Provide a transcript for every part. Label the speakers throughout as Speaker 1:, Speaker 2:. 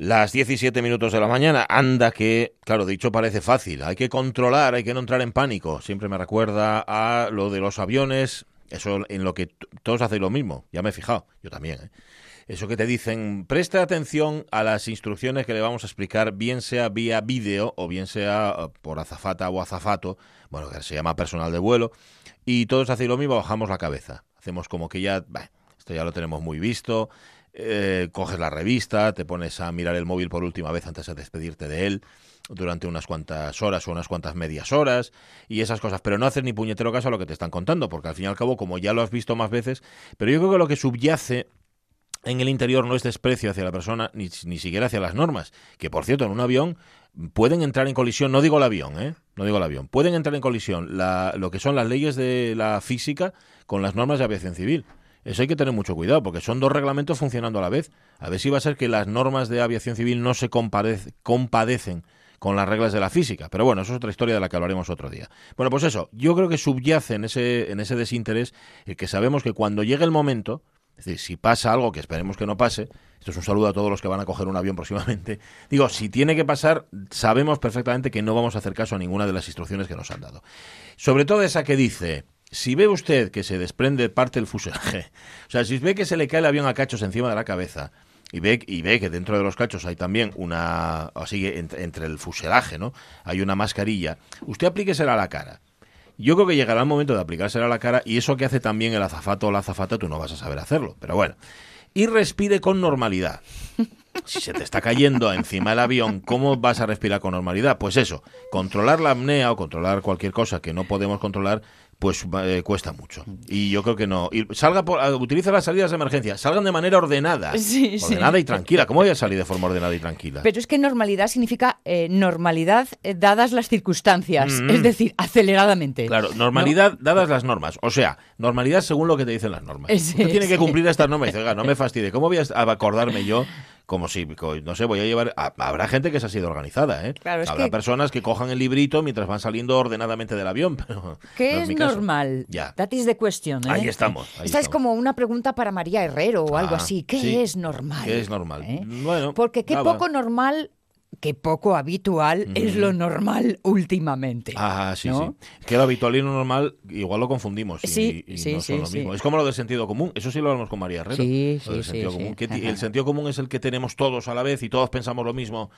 Speaker 1: Las 17 minutos de la mañana, anda que, claro, dicho parece fácil, hay que controlar, hay que no entrar en pánico. Siempre me recuerda a lo de los aviones, eso en lo que todos hacen lo mismo, ya me he fijado, yo también. ¿eh? Eso que te dicen, preste atención a las instrucciones que le vamos a explicar, bien sea vía vídeo o bien sea eh, por azafata o azafato, bueno, que se llama personal de vuelo, y todos hacen lo mismo, bajamos la cabeza. Hacemos como que ya, esto ya lo tenemos muy visto, eh, coges la revista, te pones a mirar el móvil por última vez antes de despedirte de él durante unas cuantas horas o unas cuantas medias horas y esas cosas, pero no haces ni puñetero caso a lo que te están contando, porque al fin y al cabo, como ya lo has visto más veces, pero yo creo que lo que subyace en el interior no es desprecio hacia la persona, ni, ni siquiera hacia las normas, que por cierto, en un avión pueden entrar en colisión, no digo el avión, ¿eh? no digo el avión, pueden entrar en colisión la, lo que son las leyes de la física con las normas de aviación civil. Eso hay que tener mucho cuidado, porque son dos reglamentos funcionando a la vez. A ver si va a ser que las normas de aviación civil no se compadecen con las reglas de la física. Pero bueno, eso es otra historia de la que hablaremos otro día. Bueno, pues eso, yo creo que subyace en ese, en ese desinterés el que sabemos que cuando llegue el momento, es decir, si pasa algo que esperemos que no pase, esto es un saludo a todos los que van a coger un avión próximamente, digo, si tiene que pasar, sabemos perfectamente que no vamos a hacer caso a ninguna de las instrucciones que nos han dado. Sobre todo esa que dice, si ve usted que se desprende parte del fuselaje, o sea, si ve que se le cae el avión a cachos encima de la cabeza, y ve, y ve que dentro de los cachos hay también una, así entre, entre el fuselaje, ¿no? Hay una mascarilla, usted aplíquesela a la cara. Yo creo que llegará el momento de aplicársela a la cara y eso que hace también el azafato o la azafata tú no vas a saber hacerlo, pero bueno. Y respire con normalidad. Si se te está cayendo encima del avión, ¿cómo vas a respirar con normalidad? Pues eso, controlar la apnea o controlar cualquier cosa que no podemos controlar pues eh, cuesta mucho. Y yo creo que no. Y salga por, uh, utiliza las salidas de emergencia, salgan de manera ordenada.
Speaker 2: Sí,
Speaker 1: ordenada
Speaker 2: sí.
Speaker 1: y tranquila. ¿Cómo voy a salir de forma ordenada y tranquila?
Speaker 2: Pero es que normalidad significa eh, normalidad eh, dadas las circunstancias,
Speaker 1: Mm.
Speaker 2: es decir, aceleradamente.
Speaker 1: Claro, normalidad dadas las normas. O sea, normalidad según lo que te dicen las normas.
Speaker 2: Sí,
Speaker 1: Usted tiene que cumplir estas normas. Y dice, oiga, no me fastidie. ¿Cómo voy a acordarme yo? Como si, no sé, voy a llevar... ha- Habrá gente que se ha sido organizada, ¿eh?
Speaker 2: Claro,
Speaker 1: Habrá
Speaker 2: que-
Speaker 1: personas que cojan el librito mientras van saliendo ordenadamente del avión, pero
Speaker 2: ¿Qué
Speaker 1: no
Speaker 2: es
Speaker 1: mi caso.
Speaker 2: Normal?
Speaker 1: Ya.
Speaker 2: That is the question. ¿eh?
Speaker 1: Ahí estamos, ahí
Speaker 2: Esta es
Speaker 1: estamos.
Speaker 2: como una pregunta para María Herrero o algo
Speaker 1: Ah,
Speaker 2: así. ¿Qué
Speaker 1: sí.
Speaker 2: es normal?
Speaker 1: ¿Qué es normal?
Speaker 2: ¿Eh?
Speaker 1: Bueno,
Speaker 2: Porque qué
Speaker 1: nada.
Speaker 2: poco normal, qué poco habitual es lo normal últimamente.
Speaker 1: Ah, sí,
Speaker 2: ¿no?
Speaker 1: sí. Que lo habitual y lo normal igual lo confundimos y,
Speaker 2: Sí,
Speaker 1: y
Speaker 2: sí,
Speaker 1: no son
Speaker 2: sí,
Speaker 1: lo mismo. Es como lo del sentido común. Eso sí lo hablamos con María Herrero.
Speaker 2: Sí,
Speaker 1: Lo del sentido
Speaker 2: sí,
Speaker 1: común. Que el sentido común es el que tenemos todos a la vez y todos pensamos lo mismo.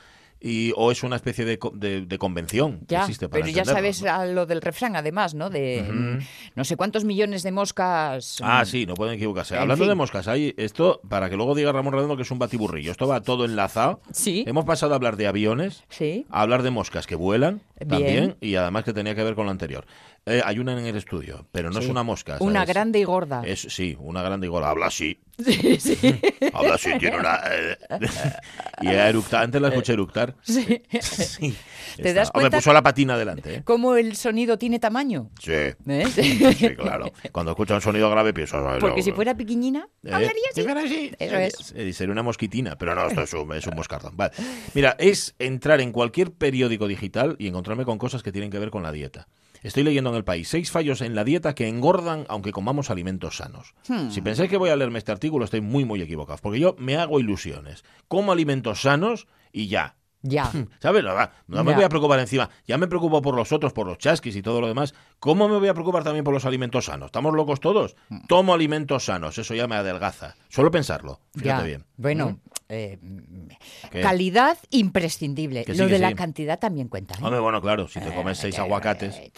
Speaker 1: Y, o es una especie de, de- de convención que
Speaker 2: Ya,
Speaker 1: existe para
Speaker 2: pero ya sabes
Speaker 1: ¿no?
Speaker 2: a lo del refrán, además, ¿no? De no sé cuántos millones de moscas.
Speaker 1: Ah,
Speaker 2: mm,
Speaker 1: sí, no pueden equivocarse. Hablando
Speaker 2: fin.
Speaker 1: de moscas, hay esto, para que luego diga Ramón Redondo que es un batiburrillo. Esto va todo enlazado.
Speaker 2: Sí.
Speaker 1: Hemos pasado a hablar de aviones,
Speaker 2: Sí.
Speaker 1: a hablar de moscas que vuelan
Speaker 2: Bien.
Speaker 1: también, y además que tenía que ver con lo anterior. Eh, hay una en el estudio, pero no es una mosca.
Speaker 2: Una grande y gorda.
Speaker 1: Es, sí, una grande igual. Habla así.
Speaker 2: Sí, sí.
Speaker 1: Habla así, tiene una... eh, y a eructar, antes la escuché eructar.
Speaker 2: sí.
Speaker 1: Sí.
Speaker 2: ¿Te das cuenta?
Speaker 1: puso la patina delante, ¿eh?
Speaker 2: ¿Cómo el sonido tiene tamaño?
Speaker 1: Sí.
Speaker 2: ¿Eh?
Speaker 1: Sí, claro. Cuando escucha un sonido grave pienso... "Ay,
Speaker 2: Porque
Speaker 1: no,
Speaker 2: si fuera pequeñina,
Speaker 1: ¿Eh?
Speaker 2: hablaría así. Eso
Speaker 1: sería-
Speaker 2: es.
Speaker 1: Sería una mosquitina, pero no, esto es un, es un moscardón. Vale. Mira, es entrar en cualquier periódico digital y encontrarme con cosas que tienen que ver con la dieta. Estoy leyendo en el país seis fallos en la dieta que engordan aunque comamos alimentos sanos.
Speaker 2: Hmm.
Speaker 1: Si pensáis que voy a leerme este artículo, estoy muy, muy equivocado, porque yo me hago ilusiones. Como alimentos sanos y ya.
Speaker 2: Ya.
Speaker 1: ¿Sabes? No, no me
Speaker 2: Ya.
Speaker 1: voy a preocupar encima. Ya me preocupo por los otros, por los chasquis y todo lo demás. ¿Cómo me voy a preocupar también por los alimentos sanos? ¿Estamos locos todos? Tomo alimentos sanos, eso ya me adelgaza. Solo pensarlo. Fíjate
Speaker 2: Ya.
Speaker 1: bien.
Speaker 2: Bueno,
Speaker 1: ¿Mm?
Speaker 2: Eh, calidad imprescindible.
Speaker 1: Sí,
Speaker 2: Lo de la cantidad también cuenta. ¿eh?
Speaker 1: Hombre, bueno, claro, si te comes seis
Speaker 2: Eh,
Speaker 1: aguacates.
Speaker 2: eh,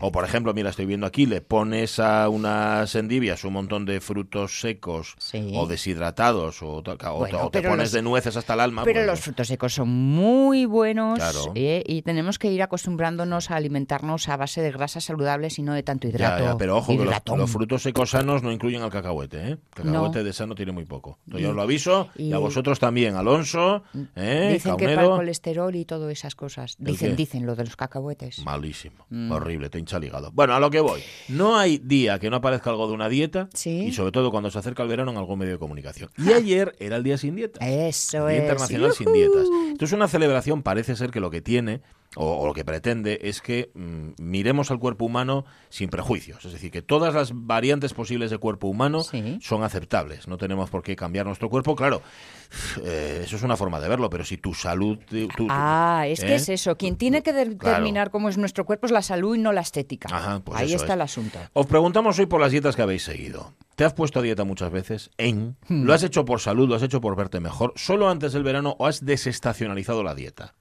Speaker 1: O, por ejemplo, mira, estoy viendo aquí, le pones a unas endivias un montón de frutos secos
Speaker 2: Sí.
Speaker 1: o deshidratados o, to- o-
Speaker 2: Bueno,
Speaker 1: o te pones
Speaker 2: los-
Speaker 1: de nueces hasta el alma.
Speaker 2: Pero
Speaker 1: pues,
Speaker 2: los frutos secos son muy buenos
Speaker 1: Claro.
Speaker 2: ¿eh? y tenemos que ir acostumbrándonos a alimentarnos a base de grasas saludables y no de tanto hidrato.
Speaker 1: ya, pero ojo, que los, frutos secos sanos no incluyen al cacahuete, ¿eh? El cacahuete
Speaker 2: No.
Speaker 1: de sano tiene muy poco. Entonces, yo os lo aviso, y,
Speaker 2: y-
Speaker 1: a vosotros también, Alonso, ¿eh?
Speaker 2: Dicen que para el colesterol y todas esas cosas.
Speaker 1: ¿El
Speaker 2: Dicen, dicen lo de los cacahuetes.
Speaker 1: Malísimo,
Speaker 2: Mm.
Speaker 1: horrible, te hincha el hígado. Bueno, a lo que voy. No hay día que no aparezca algo de una dieta
Speaker 2: Sí.
Speaker 1: y sobre todo cuando se acerca el verano en algún medio de comunicación. Y ayer era el día sin dieta.
Speaker 2: Eso
Speaker 1: Día
Speaker 2: es.
Speaker 1: Internacional sin dietas. Esto es una celebración, parece ser que lo que tiene o, o lo que pretende, es que mm, miremos al cuerpo humano sin prejuicios. Es decir, que todas las variantes posibles de cuerpo humano
Speaker 2: Sí.
Speaker 1: son aceptables. No tenemos por qué cambiar nuestro cuerpo. Claro, eh, eso es una forma de verlo, pero si tu salud... tu- tu-
Speaker 2: Ah, es que
Speaker 1: ¿eh?
Speaker 2: es eso. Quien tiene que
Speaker 1: Claro.
Speaker 2: determinar cómo es nuestro cuerpo es la salud y no la estética.
Speaker 1: Ajá, pues
Speaker 2: Ahí está
Speaker 1: es.
Speaker 2: el asunto.
Speaker 1: Os preguntamos hoy por las dietas que habéis seguido. ¿Te has puesto a dieta muchas veces? ¿En?
Speaker 2: Hmm.
Speaker 1: ¿Lo has hecho por salud? ¿Lo has hecho por verte mejor? ¿Solo antes del verano o has desestacionalizado la dieta?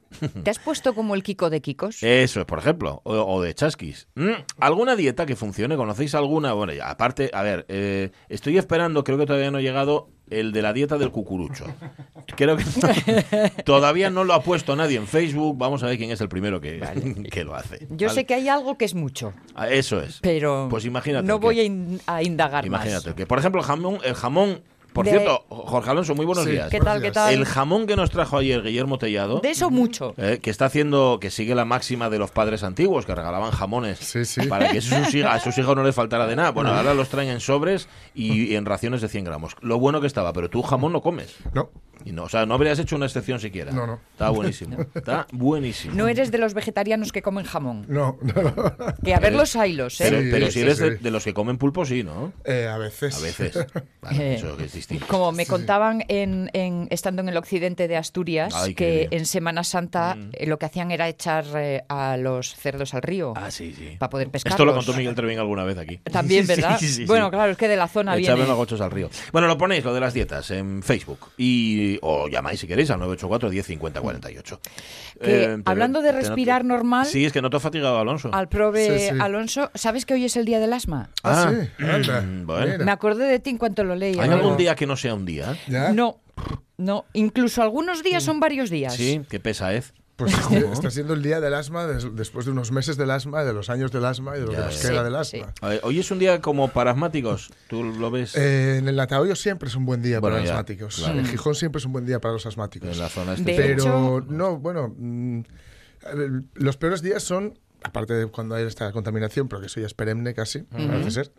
Speaker 2: ¿Te has puesto como el Kiko de Kikos?
Speaker 1: Eso es, por ejemplo, o, o de chasquis. Mm, ¿Alguna dieta que funcione? ¿Conocéis alguna? Bueno, ya, aparte, a ver, eh, estoy esperando, creo que todavía no ha llegado el de la dieta del cucurucho. Creo que todavía no lo ha puesto nadie en Facebook. Vamos a ver quién es el primero que, que lo hace.
Speaker 2: Yo
Speaker 1: ¿vale?
Speaker 2: sé que hay algo que es mucho,
Speaker 1: Ah, Eso es.
Speaker 2: pero
Speaker 1: Pues imagínate
Speaker 2: no voy a, in- a indagar
Speaker 1: Imagínate
Speaker 2: más.
Speaker 1: que, por ejemplo, el jamón, el jamón, por
Speaker 2: De-
Speaker 1: cierto, Jorge Alonso, muy buenos
Speaker 3: Sí.
Speaker 1: días.
Speaker 2: ¿Qué tal, qué tal?
Speaker 1: El jamón que nos trajo ayer Guillermo Tellado,
Speaker 2: De eso mucho.
Speaker 1: eh, que está haciendo, que sigue la máxima de los padres antiguos, que regalaban jamones
Speaker 3: Sí, sí.
Speaker 1: para que sus, hija- a sus hijos no les faltara de nada. Bueno, ahora los traen en sobres y en raciones de 100 gramos. Lo bueno que estaba, pero tú jamón no comes.
Speaker 3: No,
Speaker 1: Y no, o sea, no habrías hecho una excepción siquiera.
Speaker 3: No, no.
Speaker 1: Está buenísimo. Está buenísimo.
Speaker 2: No eres de los vegetarianos que comen jamón.
Speaker 3: no, no.
Speaker 2: Que a ver los hilos, ¿eh?
Speaker 1: Pero,
Speaker 3: Sí,
Speaker 1: pero
Speaker 3: sí,
Speaker 1: si eres
Speaker 3: sí.
Speaker 1: de, de los que comen pulpo, sí, ¿no?
Speaker 3: Eh, a veces.
Speaker 1: A veces. Vale, eso que es distinto.
Speaker 2: Como me contaban en, en- estando en el occidente de Asturias,
Speaker 1: Ay,
Speaker 2: que
Speaker 1: bien. Mm.
Speaker 2: en Semana Santa eh, lo que hacían era echar eh, a los cerdos al río
Speaker 1: Ah, sí, sí.
Speaker 2: para poder pescarlos.
Speaker 1: Esto lo contó Miguel Trevín alguna vez aquí.
Speaker 2: También, ¿verdad?
Speaker 1: Sí, sí, sí.
Speaker 2: Bueno, claro, es que de la zona
Speaker 1: Echarle
Speaker 2: viene.
Speaker 1: unos gochos al río. Bueno, lo ponéis, lo de las dietas, en Facebook. Y, o llamáis si queréis al 984 10 50 48.
Speaker 2: Que,
Speaker 1: Eh, te-
Speaker 2: hablando de
Speaker 1: noto-
Speaker 2: respirar normal,
Speaker 1: Sí, es que no te ha fatigado Alonso.
Speaker 2: al prove
Speaker 3: Sí, sí.
Speaker 2: Alonso, ¿sabes que hoy es el día del asma?
Speaker 3: Ah,
Speaker 1: Ah,
Speaker 3: sí. Anda.
Speaker 1: mm, bueno.
Speaker 3: Mira.
Speaker 2: Me acordé de ti en cuanto lo leí.
Speaker 1: ¿Hay
Speaker 2: ¿no?
Speaker 1: algún día que no sea un día?
Speaker 3: ¿Ya?
Speaker 2: No, no. Incluso algunos días son varios días.
Speaker 1: Sí, qué pesa, ¿eh?
Speaker 3: Pues este- está siendo el día del asma des- después de unos meses del asma, de los años del asma y de lo
Speaker 1: Ya,
Speaker 3: que nos queda
Speaker 2: Sí,
Speaker 3: del asma.
Speaker 1: Ver, hoy es un día como para asmáticos. ¿Tú lo ves?
Speaker 3: Eh, en el Natahoyo siempre es un buen día
Speaker 1: Bueno,
Speaker 3: para
Speaker 1: ya,
Speaker 3: asmáticos.
Speaker 1: claro.
Speaker 3: En Gijón siempre es un buen día para los asmáticos.
Speaker 1: en la zona este.
Speaker 3: Pero
Speaker 2: hecho-
Speaker 3: no, bueno, mm, los peores días son, aparte de cuando hay esta contaminación, pero que eso ya es perenne casi, parece ser,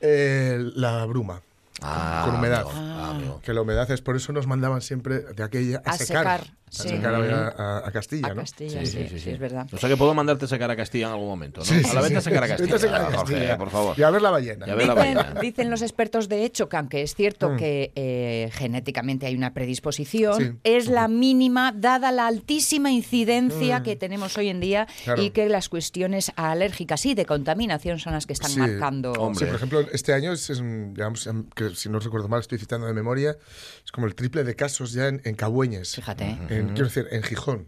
Speaker 3: eh, la bruma.
Speaker 1: Ah,
Speaker 3: con humedad.
Speaker 1: amigo, ah, amigo.
Speaker 3: Que la humedad es por eso nos mandaban siempre de aquella a,
Speaker 2: A
Speaker 3: secar.
Speaker 2: secar,
Speaker 3: a
Speaker 2: sí.
Speaker 3: secar a, a- a Castilla,
Speaker 2: A
Speaker 3: ¿no?
Speaker 2: Castilla, sí, sí, es verdad.
Speaker 1: O sea que puedo mandarte a sacar a Castilla en algún momento, ¿no?
Speaker 3: Sí,
Speaker 1: a
Speaker 3: sí,
Speaker 1: la venta a
Speaker 3: sí.
Speaker 1: sacar a
Speaker 3: Vete
Speaker 1: Castilla,
Speaker 3: a sacar a
Speaker 1: Jorge,
Speaker 3: Castilla.
Speaker 1: por favor.
Speaker 3: Y a ver la ballena.
Speaker 1: La
Speaker 2: Dicen,
Speaker 1: ballena.
Speaker 2: dicen los expertos de hecho que aunque es cierto
Speaker 3: Mm.
Speaker 2: que eh, genéticamente hay una predisposición,
Speaker 3: Sí.
Speaker 2: es la mínima dada la altísima incidencia que tenemos hoy en día
Speaker 3: Mm. Claro.
Speaker 2: y que las cuestiones alérgicas y de contaminación son las que están
Speaker 3: Sí.
Speaker 2: marcando.
Speaker 1: Hombre.
Speaker 3: Sí, por ejemplo, este año es, es un- digamos, em, que si no recuerdo mal, estoy citando de memoria, es como el triple de casos ya en, en Cabueñes.
Speaker 2: Fíjate. ¿eh?
Speaker 3: En- Quiero decir, en Gijón.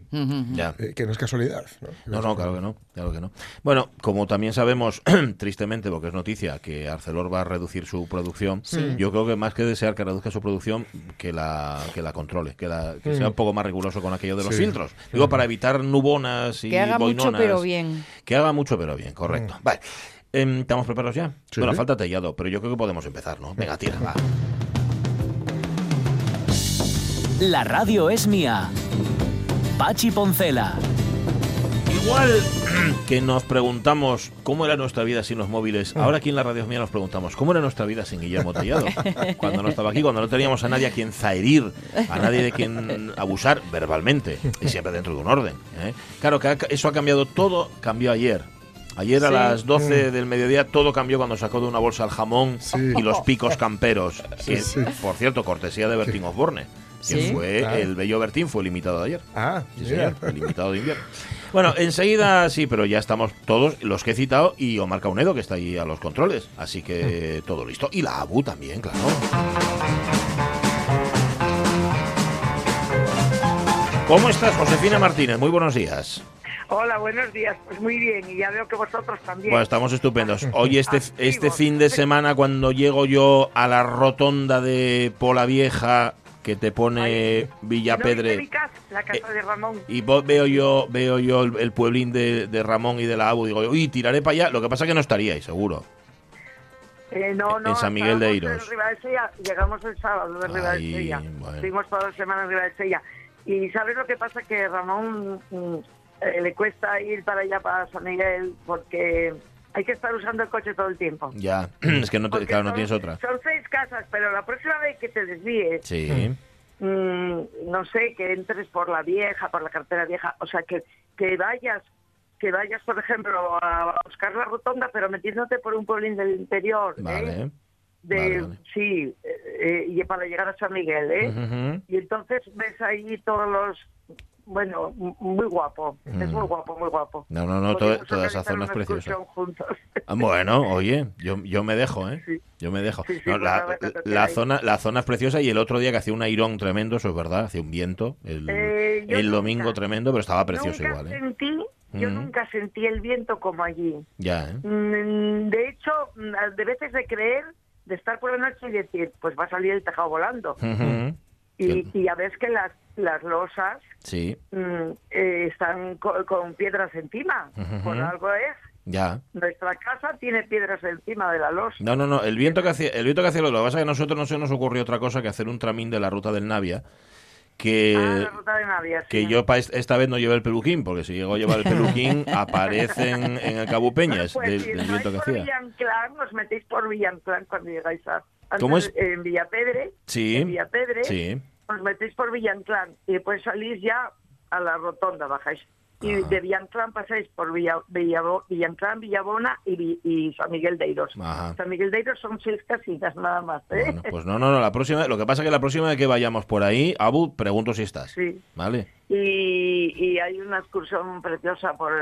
Speaker 1: Ya.
Speaker 3: Eh, que no es casualidad. ¿no?
Speaker 1: No, no, claro que no, claro que no. Bueno, como también sabemos, tristemente, porque es noticia, que Arcelor va a reducir su producción, yo creo que más que desear que reduzca su producción, que la, que la controle, que, la, que sea un poco más riguroso con aquello de los
Speaker 3: Sí.
Speaker 1: filtros. Digo, para evitar nubonas y
Speaker 2: Que haga mucho
Speaker 1: boinonas.
Speaker 2: pero bien.
Speaker 1: Que haga mucho pero bien, correcto. Vale. Em, ¿Estamos preparados ya?
Speaker 3: Sí.
Speaker 1: Bueno, falta tellado, pero yo creo que podemos empezar, ¿no? Venga, tira, va.
Speaker 4: La radio es mía. Pachi Poncela.
Speaker 1: Igual que nos preguntamos cómo era nuestra vida sin los móviles, ahora aquí en la radio mía nos preguntamos cómo era nuestra vida sin Guillermo Tellado. Cuando no estaba aquí, cuando no teníamos a nadie a quien zaherir, a nadie de quien abusar verbalmente, y siempre dentro de un orden. ¿eh? Claro que eso ha cambiado todo, cambió ayer. Ayer a
Speaker 2: Sí.
Speaker 1: las 12 del mediodía todo cambió cuando sacó de una bolsa el jamón
Speaker 3: Sí.
Speaker 1: y los picos camperos. Que,
Speaker 3: sí.
Speaker 1: por cierto, cortesía de Bertín Osborne. Que
Speaker 2: Sí.
Speaker 1: fue el bello Bertín, fue el invitado de ayer.
Speaker 3: Ah,
Speaker 1: Sí, señor, el invitado de invierno. Bueno, enseguida sí, pero ya estamos todos los que he citado y Omar Caunedo, que está ahí a los controles. Así que todo listo. Y la ABU también, claro. ¿Cómo estás, Josefina Martínez? Muy buenos días.
Speaker 5: Hola, buenos días. Pues muy bien, y ya veo que vosotros también.
Speaker 1: Bueno, estamos estupendos. Hoy este, este fin de semana, cuando llego yo a la rotonda de Pola Vieja, que te pone Villapedre...
Speaker 5: ¿No viste mi casa? La casa de Ramón.
Speaker 1: Y vos- veo yo veo yo el, el pueblín de, de Ramón y de la ABU. Digo, uy, tiraré para allá. Lo que pasa es que no estaríais, seguro.
Speaker 5: Eh, no, no,
Speaker 1: en San Miguel de Eiros.
Speaker 5: en Llegamos el sábado de
Speaker 1: Ay,
Speaker 5: Ribadesella.
Speaker 1: bueno.
Speaker 5: Estuvimos toda la semana en Ribadesella. Y ¿sabes lo que pasa? Que Ramón mm, eh, le cuesta ir para allá, para San Miguel, porque hay que estar usando el coche todo el tiempo.
Speaker 1: Ya, es que no, te- claro, no
Speaker 5: son-
Speaker 1: tienes otra.
Speaker 5: Son seis casas, pero la próxima vez que te desvíes,
Speaker 1: Sí.
Speaker 5: mm, no sé, que entres por la vieja, por la cartera vieja, o sea, que, que vayas que vayas, por ejemplo, a buscar la rotonda, pero metiéndote por un pueblín del interior. ¿eh?
Speaker 1: Vale.
Speaker 5: De,
Speaker 1: Vale, vale.
Speaker 5: Sí, eh, eh, y para llegar a San Miguel, ¿eh?
Speaker 1: Ujú.
Speaker 5: Y entonces ves ahí todos los... Bueno, muy guapo, es
Speaker 1: Mm.
Speaker 5: muy guapo, muy guapo.
Speaker 1: No, no, no, to- toda esa zona es preciosa. Ah, Bueno, oye, yo, yo me dejo, ¿eh?
Speaker 5: Sí.
Speaker 1: Yo me dejo.
Speaker 5: Sí, sí,
Speaker 1: No,
Speaker 5: pues
Speaker 1: la, zona, la zona es preciosa y el otro día que hacía un airón tremendo, eso es verdad, hacía un viento, el,
Speaker 5: Eh, nunca-
Speaker 1: domingo tremendo, pero estaba precioso igual, ¿eh?
Speaker 5: sentí, yo
Speaker 1: Mm.
Speaker 5: nunca sentí el viento como allí.
Speaker 1: Ya, ¿eh?
Speaker 5: Mm, De hecho, mm, de veces de creer, de estar por la noche y decir, pues va a salir el tejado volando.
Speaker 1: Ujú.
Speaker 5: Y, ya ves que las, las losas
Speaker 1: Sí,
Speaker 5: mm, eh, están co- con piedras encima. Por algo es.
Speaker 1: ya.
Speaker 5: Nuestra casa tiene piedras encima de la losa.
Speaker 1: No, no, no, el viento que hacía, el viento que hacía, lo que pasa es que a nosotros no se nos ocurrió otra cosa que hacer un tramín de la ruta del Navia, que...
Speaker 5: ah, la ruta de Navia, sí.
Speaker 1: Que yo pa esta vez no llevé el peluquín, porque si llego a llevar el peluquín, aparecen en el Cabo Peñas
Speaker 5: Pues
Speaker 1: del,
Speaker 5: si
Speaker 1: del viento que hacía.
Speaker 5: Villanclán, os metéis por Villanclán cuando llegáis a...
Speaker 1: ¿Cómo es?
Speaker 5: En Villapedre.
Speaker 1: Sí,
Speaker 5: En Villapedre.
Speaker 1: sí.
Speaker 5: os metéis por Villanclán y después salís ya a la rotonda, bajáis. Y
Speaker 1: Ajá.
Speaker 5: de Villanclán pasáis por Villa, Villabo- Villanclán, Villabona y, y San Miguel de Iros.
Speaker 1: Ajá.
Speaker 5: San Miguel de Iros son seis casitas nada más, ¿eh?
Speaker 1: Bueno, pues no, no, no, la próxima, lo que pasa es que la próxima vez que vayamos por ahí, Abu, pregunto si estás.
Speaker 5: Sí.
Speaker 1: ¿Vale?
Speaker 5: Y, y hay una excursión preciosa por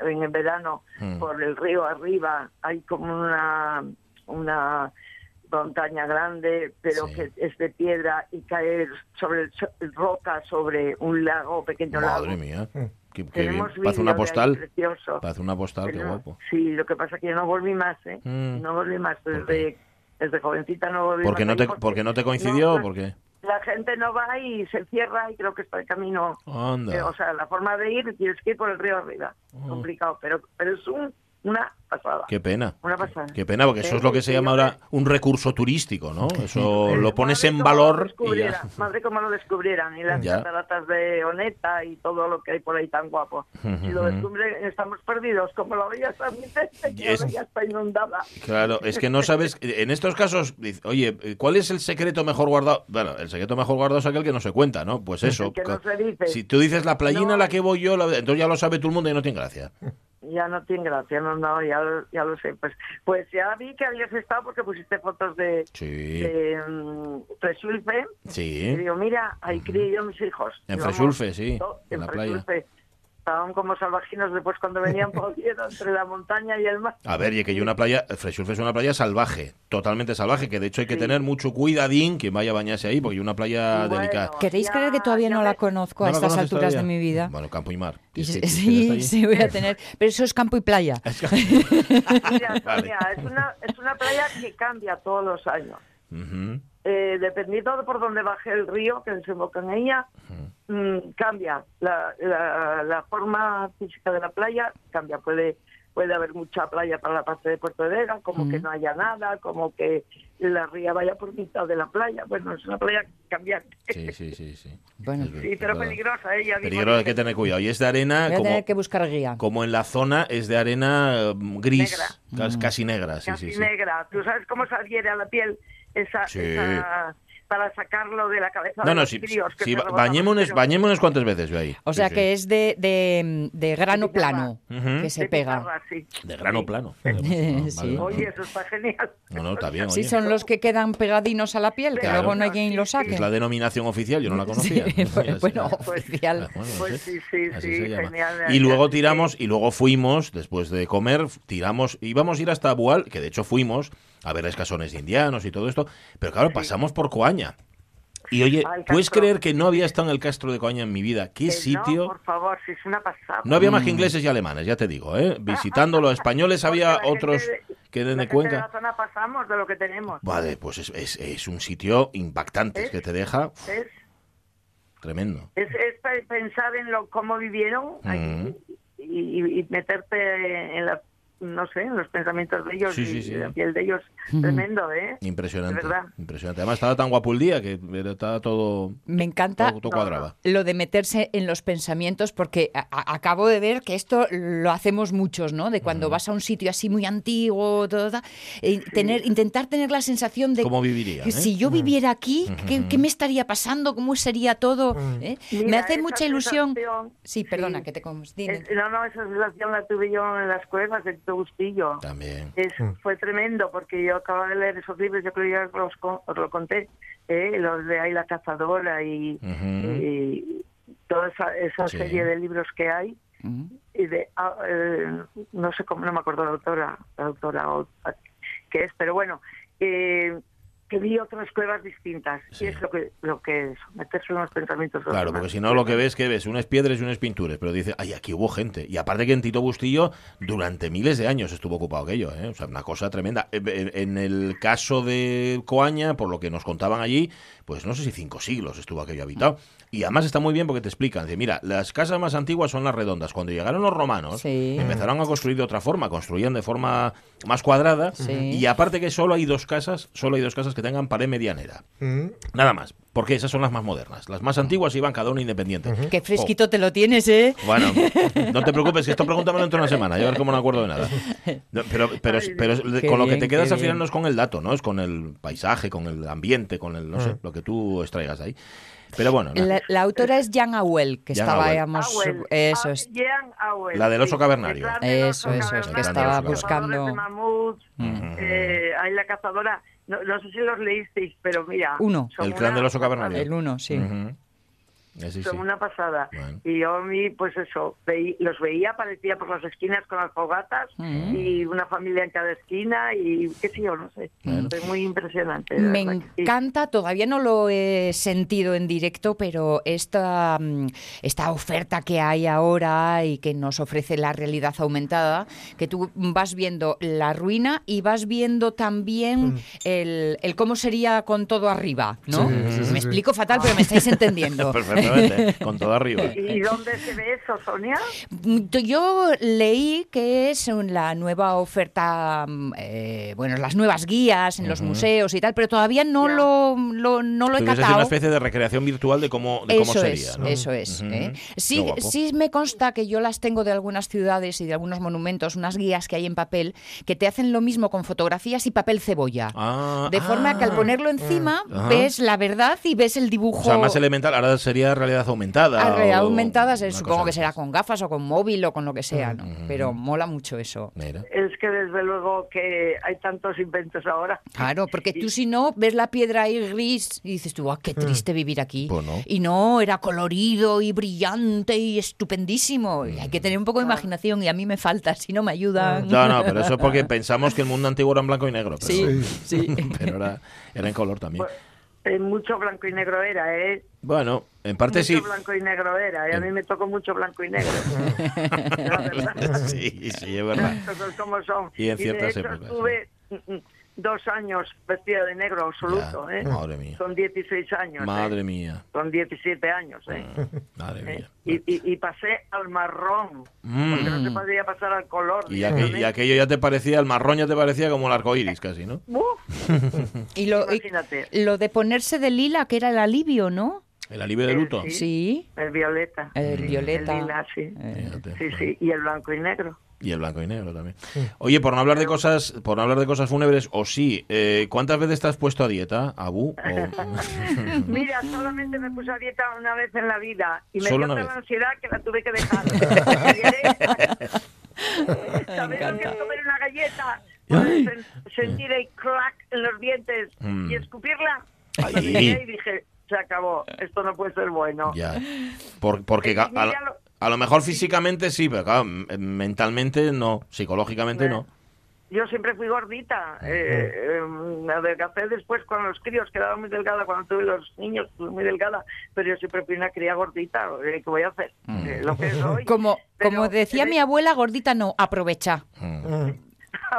Speaker 5: en el verano
Speaker 1: Mm.
Speaker 5: por el río arriba. Hay como una una montaña grande, pero
Speaker 1: Sí.
Speaker 5: que es de piedra y caer sobre roca sobre un lago, pequeño lago.
Speaker 1: Madre mía.
Speaker 3: Mm.
Speaker 1: Qué, qué bien.
Speaker 5: Tenemos
Speaker 1: Parece
Speaker 5: vídeo
Speaker 1: una postal.
Speaker 5: precioso.
Speaker 1: Parece una postal, qué
Speaker 5: Tenemos-
Speaker 1: guapo.
Speaker 5: Sí, lo que pasa es que yo no volví más, ¿eh?
Speaker 1: Mm.
Speaker 5: No volví más.
Speaker 1: ¿Por
Speaker 5: Desde, desde jovencita no volví
Speaker 1: ¿Porque
Speaker 5: más.
Speaker 1: no te,
Speaker 5: ahí
Speaker 1: porque no te coincidió
Speaker 5: no,
Speaker 1: o por qué?
Speaker 5: La gente no va y se cierra y creo que está el camino. eh,
Speaker 1: Anda.
Speaker 5: o sea, la forma de ir tienes que ir por el río arriba.
Speaker 1: Oh.
Speaker 5: Complicado, pero, pero es un, una pasada.
Speaker 1: Qué pena.
Speaker 5: Una pasada.
Speaker 1: Qué pena, porque eso
Speaker 5: Sí,
Speaker 1: es lo que se
Speaker 5: sí,
Speaker 1: llama
Speaker 5: yo
Speaker 1: ahora un recurso turístico, ¿no? Eso lo pones
Speaker 5: madre
Speaker 1: en
Speaker 5: cómo lo
Speaker 1: valor y ya.
Speaker 5: Madre como lo descubrieran, y las
Speaker 1: Ya.
Speaker 5: cataratas de Oneta y todo lo que hay por ahí tan guapo. Si lo descubren, estamos perdidos, como la Vicente, que
Speaker 1: Es-
Speaker 5: ya está inundada.
Speaker 1: Claro, es que no sabes, en estos casos, oye, ¿cuál es el secreto mejor guardado? Bueno, el secreto mejor guardado es aquel que no se cuenta, ¿no? Pues eso.
Speaker 5: que no se dice.
Speaker 1: Si tú dices la playina a
Speaker 5: No.
Speaker 1: la que voy yo, la- entonces ya lo sabe todo el mundo y no tiene gracia.
Speaker 5: Ya no tiene gracia, no, no, ya, lo- ya lo sé. Pues, pues ya vi que habías estado porque pusiste fotos de,
Speaker 1: Sí,
Speaker 5: de mm, Fresulfe. Y
Speaker 1: sí.
Speaker 5: digo, mira, ahí crié yo mis hijos.
Speaker 1: En Fresulfe, sí, en la playa.
Speaker 5: Estaban como salvajinos después cuando venían podiendo entre la montaña y el mar.
Speaker 1: A ver, y que hay una playa, Fresulfe es una playa salvaje, totalmente salvaje, que de hecho hay que
Speaker 5: Sí.
Speaker 1: tener mucho cuidadín quien vaya a bañarse ahí, porque hay una playa
Speaker 5: Bueno,
Speaker 1: delicada.
Speaker 2: ¿Queréis creer que todavía no la conozco
Speaker 1: ¿No
Speaker 2: a estas alturas de
Speaker 1: todavía?
Speaker 2: mi vida?
Speaker 1: Bueno, campo y mar.
Speaker 2: Y
Speaker 1: ¿Tienes
Speaker 2: sí,
Speaker 1: que-
Speaker 2: sí, sí, voy a tener. Pero eso es campo y playa.
Speaker 5: Mira,
Speaker 1: Vale.
Speaker 5: Sonia, es, una, es una playa que cambia todos los años.
Speaker 1: Ujú.
Speaker 5: Eh, dependiendo de por dónde baje el río que desemboca en ella, mm, cambia. La, la, la forma física de la playa cambia. Puede puede haber mucha playa para la parte de Puerto de Vega, como que no haya nada, como que la ría vaya por mitad de la playa. Bueno, es una playa cambiante.
Speaker 1: Sí, sí, sí, sí.
Speaker 2: Bueno.
Speaker 5: Sí, pero peligrosa, ¿eh? Ya digo,
Speaker 1: Peligroso, hay que tener cuidado. Y es de arena,
Speaker 2: Voy a
Speaker 1: como,
Speaker 2: tener que buscar guía.
Speaker 1: como en la zona, es de arena eh, gris,
Speaker 5: Negra.
Speaker 1: cas- casi negra. Sí,
Speaker 5: casi
Speaker 1: sí, sí.
Speaker 5: negra. ¿Tú sabes cómo se adhiere a la piel esa,
Speaker 1: Sí.
Speaker 5: esa- para sacarlo de la cabeza
Speaker 1: No,
Speaker 5: de
Speaker 1: no,
Speaker 5: los
Speaker 1: sí,
Speaker 5: críos que
Speaker 1: sí,
Speaker 5: rebotan los
Speaker 1: bañémonos, bañémonos cuántas veces yo ahí.
Speaker 2: O
Speaker 1: Sí,
Speaker 2: sea
Speaker 1: sí.
Speaker 2: que es de, de, de grano
Speaker 5: De pizarra.
Speaker 2: plano
Speaker 1: Ujú.
Speaker 2: que se
Speaker 5: De
Speaker 2: pega.
Speaker 5: pizarra, sí.
Speaker 1: De grano plano.
Speaker 2: Sí.
Speaker 1: Vale.
Speaker 5: Oye, eso está genial.
Speaker 1: No, no, está bien.
Speaker 2: Sí,
Speaker 1: oye.
Speaker 2: son los que quedan pegadinos a la piel, que
Speaker 1: Claro.
Speaker 2: luego no hay quien lo saque.
Speaker 1: Es la denominación oficial, yo no la conocía.
Speaker 2: Sí,
Speaker 1: No
Speaker 2: bueno,
Speaker 1: sí.
Speaker 2: oficial.
Speaker 1: Bueno, no
Speaker 5: Pues sí, sí, sí, genial.
Speaker 1: Y luego
Speaker 5: Sí.
Speaker 1: tiramos, y luego fuimos, después de comer, tiramos, íbamos a ir hasta Bual, que de hecho fuimos a ver escasones indianos y todo esto, pero claro, pasamos por Coaña. Y oye,
Speaker 5: Ah,
Speaker 1: ¿puedes creer que no había estado en el Castro de Coaña en mi vida? ¿Qué
Speaker 5: Eh,
Speaker 1: sitio?
Speaker 5: No, por favor, si es una pasada.
Speaker 1: No había más que ingleses y alemanes, ya te digo, ¿eh? Visitando los españoles había otros
Speaker 5: de-
Speaker 1: que eran de Cuenca.
Speaker 5: la zona pasamos de lo que tenemos.
Speaker 1: Vale, pues es, es- es un sitio impactante, es que te deja uf,
Speaker 5: Es,
Speaker 1: tremendo.
Speaker 5: es, es pe- pensar en lo cómo vivieron
Speaker 1: Mm.
Speaker 5: y- y meterte en la no sé, en los pensamientos de ellos
Speaker 1: Sí,
Speaker 5: y
Speaker 1: sí, sí.
Speaker 5: la piel de ellos. Tremendo, ¿eh?
Speaker 1: Impresionante.
Speaker 5: Verdad.
Speaker 1: Impresionante. Además estaba tan guapo el día que estaba todo,
Speaker 2: Me encanta
Speaker 1: todo, todo cuadraba.
Speaker 2: lo de meterse en los pensamientos, porque a- acabo de ver que esto lo hacemos muchos, ¿no? De cuando vas a un sitio así muy antiguo, todo, e tener, intentar tener la sensación de
Speaker 1: ¿Cómo viviría?
Speaker 2: que
Speaker 1: eh?
Speaker 2: si yo viviera aquí, ¿qué, qué me estaría pasando? ¿Cómo sería todo? ¿Eh? me hace mucha ilusión.
Speaker 5: sensación-
Speaker 2: Sí, perdona,
Speaker 5: sí.
Speaker 2: que te comes. Dime.
Speaker 5: No, no, esa sensación la tuve yo en las cuevas Bustillo.
Speaker 1: También.
Speaker 5: Es, Fue tremendo porque yo acababa de leer esos libros, yo creo que ya os, lo conté, ¿eh? los de Ay la Cazadora y, toda esa, esa
Speaker 1: Sí.
Speaker 5: serie de libros que hay.
Speaker 2: Mm.
Speaker 5: y de ah, eh, no sé cómo no me acuerdo la autora la autora o- que es pero bueno eh, que vi otras cuevas distintas
Speaker 1: Sí.
Speaker 5: y es lo que lo que es meterse en los pensamientos
Speaker 1: Claro,
Speaker 5: demás.
Speaker 1: porque si no lo que ves, que ves? Unas piedras y unas pinturas, pero dice, ay, aquí hubo gente. Y aparte que en Tito Bustillo durante miles de años estuvo ocupado aquello, ¿eh? O sea, una cosa tremenda. En- el caso de Coaña, por lo que nos contaban allí, pues no sé si cinco siglos estuvo aquello habitado. Y además está muy bien porque te explican, dice, mira, las casas más antiguas son las redondas. Cuando llegaron los romanos,
Speaker 2: Sí.
Speaker 1: empezaron a construir de otra forma, construían de forma más cuadrada.
Speaker 2: Sí.
Speaker 1: Y aparte que solo hay dos casas, solo hay dos casas que tengan pared medianera.
Speaker 3: Mm.
Speaker 1: Nada más, porque esas son las más modernas. Las más antiguas iban cada una independiente.
Speaker 2: Qué fresquito te lo tienes, ¿eh?
Speaker 1: Oh, bueno, no te preocupes, que esto pregúntamelo dentro de una semana, ya ver cómo no acuerdo de nada. No, pero pero, pero con lo que te quedas al final
Speaker 2: bien.
Speaker 1: no es con el dato, ¿no? Es con el paisaje, con el ambiente, con el, no sé, lo que tú extraigas de ahí. Pero bueno.
Speaker 2: La, la autora es Jan Auel, que
Speaker 1: Jan
Speaker 2: estábamos...
Speaker 5: Auel,
Speaker 2: Eso
Speaker 5: ah,
Speaker 2: es.
Speaker 5: Auel,
Speaker 1: La del oso cavernario.
Speaker 2: Eso, eso es,
Speaker 1: que estaba
Speaker 2: buscando.
Speaker 5: de mamuts, eh, hay la cazadora no, no sé si los leísteis pero mira
Speaker 2: Uno.
Speaker 1: El clan
Speaker 5: una
Speaker 1: del oso cavernario.
Speaker 2: El uno, sí.
Speaker 1: Ujú. Eh, sí,
Speaker 5: son
Speaker 1: sí.
Speaker 5: una pasada.
Speaker 1: Bueno.
Speaker 5: Y yo a mí, pues eso, veí- los veía, parecía por las esquinas con las fogatas
Speaker 2: Mm.
Speaker 5: y una familia en cada esquina y qué sé yo, no sé. Es muy impresionante.
Speaker 2: Me
Speaker 5: que sí.
Speaker 2: encanta, todavía no lo he sentido en directo, pero esta, mm, esta oferta que hay ahora y que nos ofrece la realidad aumentada, que tú vas viendo la ruina y vas viendo también el, el cómo sería con todo arriba, ¿no?
Speaker 3: Sí, sí, sí,
Speaker 2: me
Speaker 3: sí.
Speaker 2: explico fatal, pero me estáis entendiendo.
Speaker 1: Con todo arriba.
Speaker 5: ¿Y dónde se ve eso, Sonia?
Speaker 2: Yo leí que es la nueva oferta, mm, eh, bueno, las nuevas guías en los museos y tal, pero todavía no lo, lo- no lo he catado.
Speaker 1: una especie de recreación virtual de cómo, de cómo
Speaker 2: Eso
Speaker 1: sería.
Speaker 2: es,
Speaker 1: ¿no?
Speaker 2: eso es. ¿eh? Sí, sí me consta que yo las tengo de algunas ciudades y de algunos monumentos, unas guías que hay en papel, que te hacen lo mismo con fotografías y papel cebolla.
Speaker 1: Ah,
Speaker 2: de forma que al
Speaker 1: ah.
Speaker 2: ponerlo encima
Speaker 1: Ajá.
Speaker 2: ves la verdad y ves el dibujo.
Speaker 1: O sea, más elemental, ahora sería realidad aumentada.
Speaker 2: a realidad
Speaker 1: o
Speaker 2: aumentadas, eh,
Speaker 1: una
Speaker 2: supongo que será con gafas o con móvil o con lo que sea, ¿no? Pero mola mucho eso.
Speaker 1: Mira.
Speaker 5: Es que desde luego que hay tantos inventos ahora.
Speaker 2: Claro, porque tú si no ves la piedra ahí gris y dices tú, ah, qué triste vivir aquí.
Speaker 1: Pues no.
Speaker 2: Y no, era colorido y brillante y estupendísimo. Y hay que tener un poco de imaginación y a mí me falta, si no me ayudan.
Speaker 1: No, no, pero eso es porque pensamos que el mundo antiguo era en blanco y negro. Pero,
Speaker 2: Sí, sí.
Speaker 1: pero era, era en color también.
Speaker 5: Pues, eh, mucho blanco y negro era, ¿eh?
Speaker 1: Bueno, en parte
Speaker 5: mucho
Speaker 1: sí.
Speaker 5: blanco y negro era, y a mí me tocó mucho blanco y negro.
Speaker 1: Sí, sí, es verdad.
Speaker 5: Como son.
Speaker 1: Y en
Speaker 5: de
Speaker 1: ciertas
Speaker 5: hecho
Speaker 1: épocas,
Speaker 5: estuve mm, mm, dos años vestida de negro absoluto,
Speaker 1: Ya,
Speaker 5: ¿eh?
Speaker 1: madre mía.
Speaker 5: Son 16 años, ¿eh?
Speaker 1: Madre mía,
Speaker 5: Son 17 años, ¿eh?
Speaker 1: madre
Speaker 5: ¿Eh?
Speaker 1: mía.
Speaker 5: Y, y- y pasé al marrón,
Speaker 1: Mm.
Speaker 5: porque no se podía pasar al color.
Speaker 1: Y, aqu- y aquello ya te parecía, el marrón ya te parecía como el arco iris casi, ¿no?
Speaker 2: Y lo, y-
Speaker 5: Imagínate.
Speaker 2: lo de ponerse de lila, que era el alivio, ¿no?
Speaker 1: El alivio de luto.
Speaker 5: Sí.
Speaker 2: Sí,
Speaker 5: El violeta.
Speaker 2: el violeta.
Speaker 5: El lila, sí.
Speaker 2: Eh,
Speaker 1: Fíjate.
Speaker 5: Sí, sí. Y el blanco y negro.
Speaker 1: Y el blanco y negro también. Oye, por no hablar de cosas, por no hablar de cosas fúnebres, o sí, eh, ¿cuántas veces te has puesto a dieta, Abu? O-
Speaker 5: Mira, solamente me puse a dieta una vez en la vida y me
Speaker 1: Solo
Speaker 5: dio
Speaker 1: vez.
Speaker 5: ansiedad que la tuve que dejar. ¿Sabes lo que es comer una galleta? Sen- sentir el crack en los dientes
Speaker 1: Mm.
Speaker 5: y escupirla.
Speaker 1: Ay.
Speaker 5: Y dije, se acabó, esto no puede ser bueno.
Speaker 1: ya. Por- porque a- a
Speaker 5: lo
Speaker 1: mejor físicamente sí, pero claro, m- mentalmente no, psicológicamente no.
Speaker 5: Yo siempre fui gordita. Eh, eh, me adelgacé después con los críos, quedaba muy delgada cuando tuve los niños, fui muy delgada, pero yo siempre fui una cría gordita. eh, ¿Qué voy a hacer? Eh, lo que soy.
Speaker 2: Como,
Speaker 5: Pero,
Speaker 2: como decía
Speaker 5: eh,
Speaker 2: mi abuela, gordita no, aprovecha.